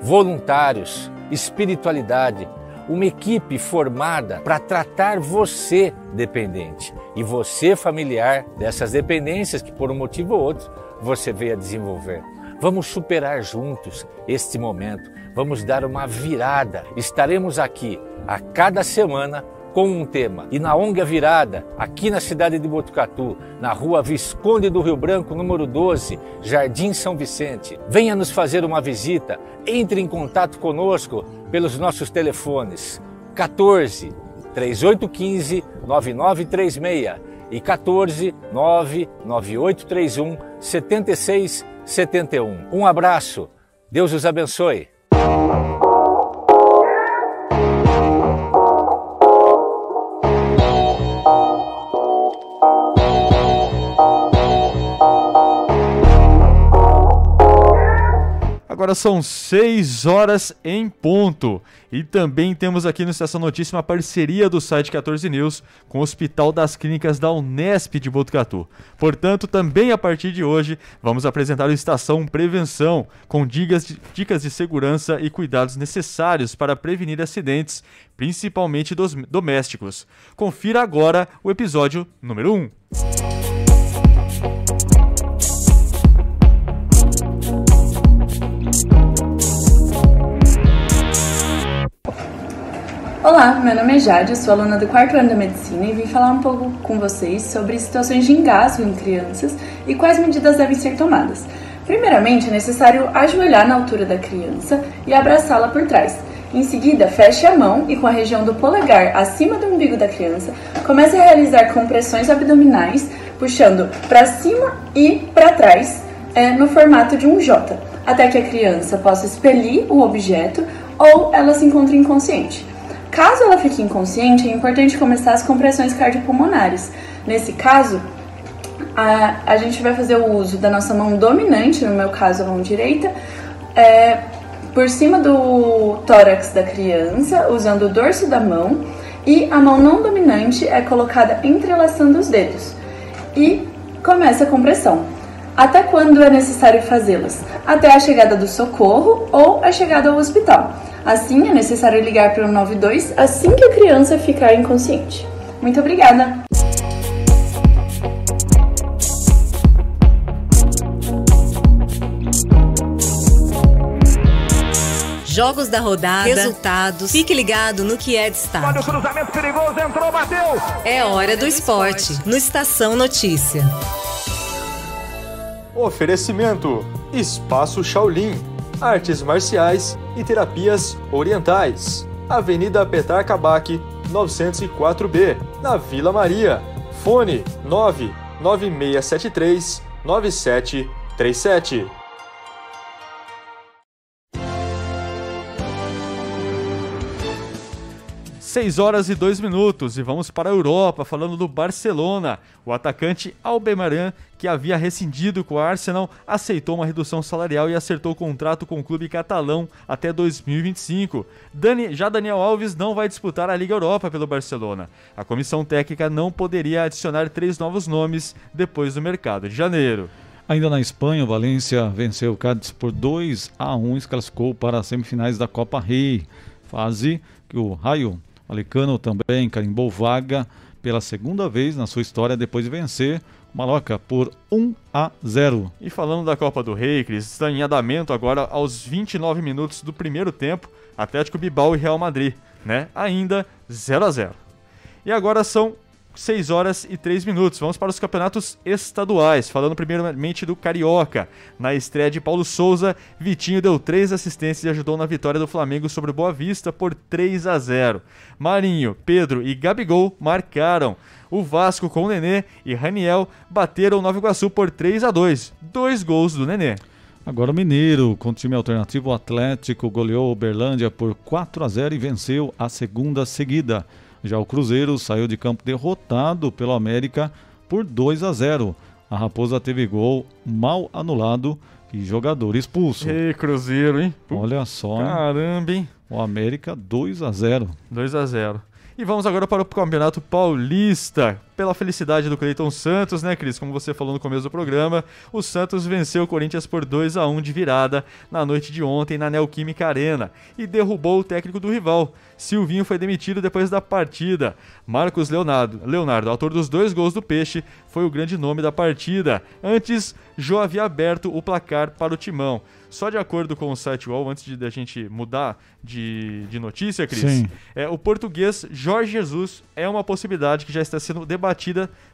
voluntários, espiritualidade, uma equipe formada para tratar você dependente. E você familiar dessas dependências que por um motivo ou outro você veio a desenvolver. Vamos superar juntos este momento, vamos dar uma virada. Estaremos aqui a cada semana com um tema. E na ONG Virada, aqui na cidade de Botucatu, na rua Visconde do Rio Branco, número 12, Jardim São Vicente. Venha nos fazer uma visita, entre em contato conosco pelos nossos telefones 14 3815 9936 e 14 99831 7671. Um abraço, Deus os abençoe. Agora são 6 horas em ponto. E também temos aqui no Estação Notícia uma parceria do site 14 News com o Hospital das Clínicas da Unesp de Botucatu. Portanto, também a partir de hoje, vamos apresentar o Estação Prevenção, com dicas de, dicas de segurança e cuidados necessários para prevenir acidentes, principalmente dos domésticos. Confira agora o episódio número 1. Olá, meu nome é Jade, sou aluna do quarto ano da medicina e vim falar um pouco com vocês sobre situações de engasgo em crianças e quais medidas devem ser tomadas. Primeiramente, é necessário ajoelhar na altura da criança e abraçá-la por trás. Em seguida, feche a mão e com a região do polegar acima do umbigo da criança, comece a realizar compressões abdominais, puxando para cima e para trás, é, no formato de um J, até que a criança possa expelir o objeto ou ela se encontre inconsciente. Caso ela fique inconsciente, é importante começar as compressões cardiopulmonares. Nesse caso, a, a gente vai fazer o uso da nossa mão dominante, no meu caso a mão direita, é, por cima do tórax da criança, usando o dorso da mão, e a mão não dominante é colocada entrelaçando os dedos. E começa a compressão. Até quando é necessário fazê-las? Até a chegada do socorro ou a chegada ao hospital. Assim, é necessário ligar para o 92 assim que a criança ficar inconsciente. Muito obrigada! Jogos da rodada, resultados. Fique ligado no que é destaque. Olha o cruzamento perigoso, entrou, bateu. É hora do esporte, no Estação Notícia. Oferecimento: Espaço Shaolin artes marciais e terapias orientais. Avenida Petar Kabak, 904B, na Vila Maria. Fone 99673 9737. 6 horas e 2 minutos e vamos para a Europa, falando do Barcelona. O atacante Albemarán, que havia rescindido com o Arsenal, aceitou uma redução salarial e acertou o contrato com o clube catalão até 2025. Dani, já Daniel Alves não vai disputar a Liga Europa pelo Barcelona. A comissão técnica não poderia adicionar três novos nomes depois do mercado de janeiro. Ainda na Espanha, o Valência venceu o Cádiz por 2 a 1 e classificou para as semifinais da Copa Rei, fase que o Raio Alicano também carimbou vaga pela segunda vez na sua história depois de vencer Maloca por 1 a 0. E falando da Copa do Rei, Cris, está em andamento agora aos 29 minutos do primeiro tempo, Atlético Bilbao e Real Madrid, né? Ainda 0 a 0. E agora são 6 horas e 3 minutos. Vamos para os campeonatos estaduais. Falando primeiramente do Carioca. Na estreia de Paulo Souza, Vitinho deu 3 assistências e ajudou na vitória do Flamengo sobre o Boa Vista por 3 a 0. Marinho, Pedro e Gabigol marcaram. O Vasco com o Nenê e Raniel bateram o Nova Iguaçu por 3 a 2. Dois gols do Nenê. Agora o Mineiro, com time alternativo, o Atlético goleou o Uberlândia por 4 a 0 e venceu a segunda seguida. Já o Cruzeiro saiu de campo derrotado pelo América por 2 a 0. A Raposa teve gol mal anulado e jogador expulso. Ei, Cruzeiro, hein? Olha só. Hein? Caramba, hein? O América 2 a 0. 2 a 0. E vamos agora para o Campeonato Paulista. Pela felicidade do Cleiton Santos, né, Cris? Como você falou no começo do programa, o Santos venceu o Corinthians por 2 a 1 de virada na noite de ontem na Neoquímica Arena e derrubou o técnico do rival. Silvinho foi demitido depois da partida. Marcos Leonardo, Leonardo, autor dos dois gols do Peixe, foi o grande nome da partida. Antes, Jô havia aberto o placar para o Timão. Só de acordo com o site UOL, antes de a gente mudar de, de notícia, Cris, é, o português Jorge Jesus é uma possibilidade que já está sendo debatida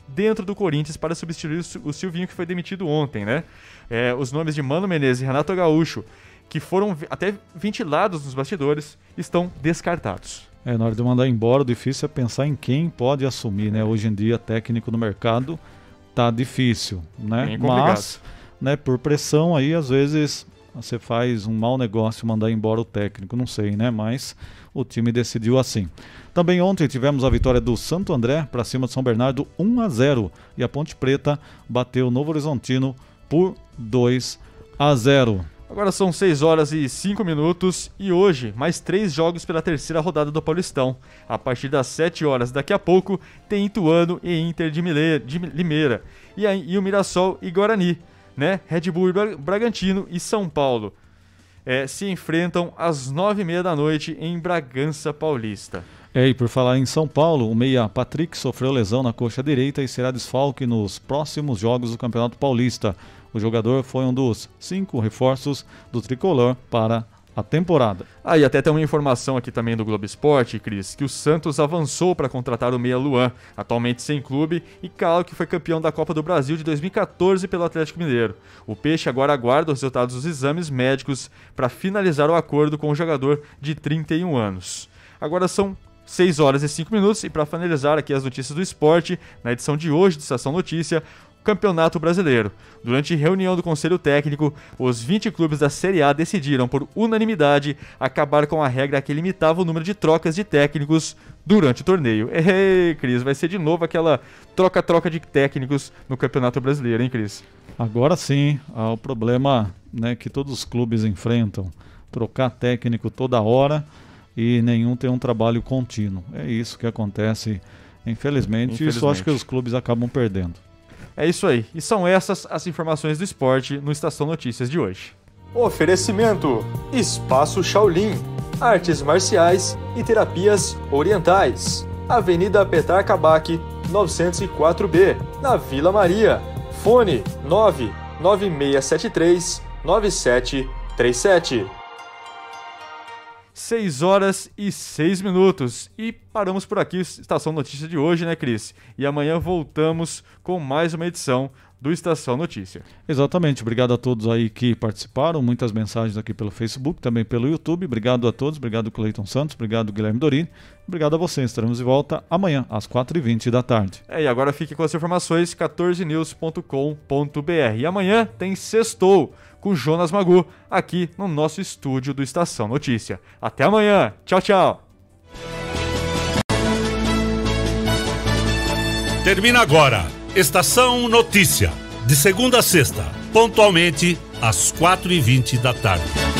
dentro do Corinthians para substituir o Silvinho, que foi demitido ontem, né? É, os nomes de Mano Menezes e Renato Gaúcho, que foram até ventilados nos bastidores, estão descartados. É, na hora de mandar embora, o difícil é pensar em quem pode assumir, né? Hoje em dia, técnico no mercado tá difícil, né? Mas, né, por pressão aí, às vezes você faz um mau negócio mandar embora o técnico, não sei, né? Mas o time decidiu assim. Também ontem tivemos a vitória do Santo André para cima de São Bernardo 1 a 0 e a Ponte Preta bateu o Novo Horizontino por 2 a 0. Agora são 6 horas e 5 minutos e hoje mais três jogos pela terceira rodada do Paulistão. A partir das 7 horas daqui a pouco tem Ituano e Inter de, Mile- de Limeira e, aí- e o Mirassol e Guarani, né? Red Bull e Bra- Bragantino e São Paulo é, se enfrentam às 9h30 da noite em Bragança Paulista. É, e por falar em São Paulo, o meia Patrick sofreu lesão na coxa direita e será desfalque nos próximos jogos do Campeonato Paulista. O jogador foi um dos cinco reforços do tricolor para a temporada. Ah, e até tem uma informação aqui também do Globo Esporte, Cris, que o Santos avançou para contratar o Meia Luan, atualmente sem clube, e Calo, que foi campeão da Copa do Brasil de 2014 pelo Atlético Mineiro. O Peixe agora aguarda os resultados dos exames médicos para finalizar o acordo com o jogador de 31 anos. Agora são 6 horas e 5 minutos, e para finalizar aqui as notícias do esporte, na edição de hoje do Estação Notícia, Campeonato Brasileiro. Durante reunião do Conselho Técnico, os 20 clubes da Série A decidiram, por unanimidade, acabar com a regra que limitava o número de trocas de técnicos durante o torneio. Ei, Cris, vai ser de novo aquela troca-troca de técnicos no Campeonato Brasileiro, hein, Cris? Agora sim, há o problema né, que todos os clubes enfrentam: trocar técnico toda hora e nenhum tem um trabalho contínuo. É isso que acontece, infelizmente, e isso acho que Infelizmente. os clubes acabam perdendo. É isso aí. E são essas as informações do esporte no Estação Notícias de hoje. Oferecimento: Espaço Shaolin, Artes Marciais e Terapias Orientais. Avenida Petar Kabak, 904B, na Vila Maria. Fone 99673 9737. 6 horas e 6 minutos. E paramos por aqui, Estação Notícia de hoje, né, Cris? E amanhã voltamos com mais uma edição do Estação Notícia. Exatamente. Obrigado a todos aí que participaram. Muitas mensagens aqui pelo Facebook, também pelo YouTube. Obrigado a todos. Obrigado, Cleiton Santos. Obrigado, Guilherme Dorini. Obrigado a você. Estaremos de volta amanhã, às 4h20 da tarde. É, e agora fique com as informações 14news.com.br. E amanhã tem Sextou com Jonas Magu aqui no nosso estúdio do Estação Notícia. Até amanhã. Tchau, tchau. Termina agora. Estação Notícia. De segunda a sexta, pontualmente às 4h20 da tarde.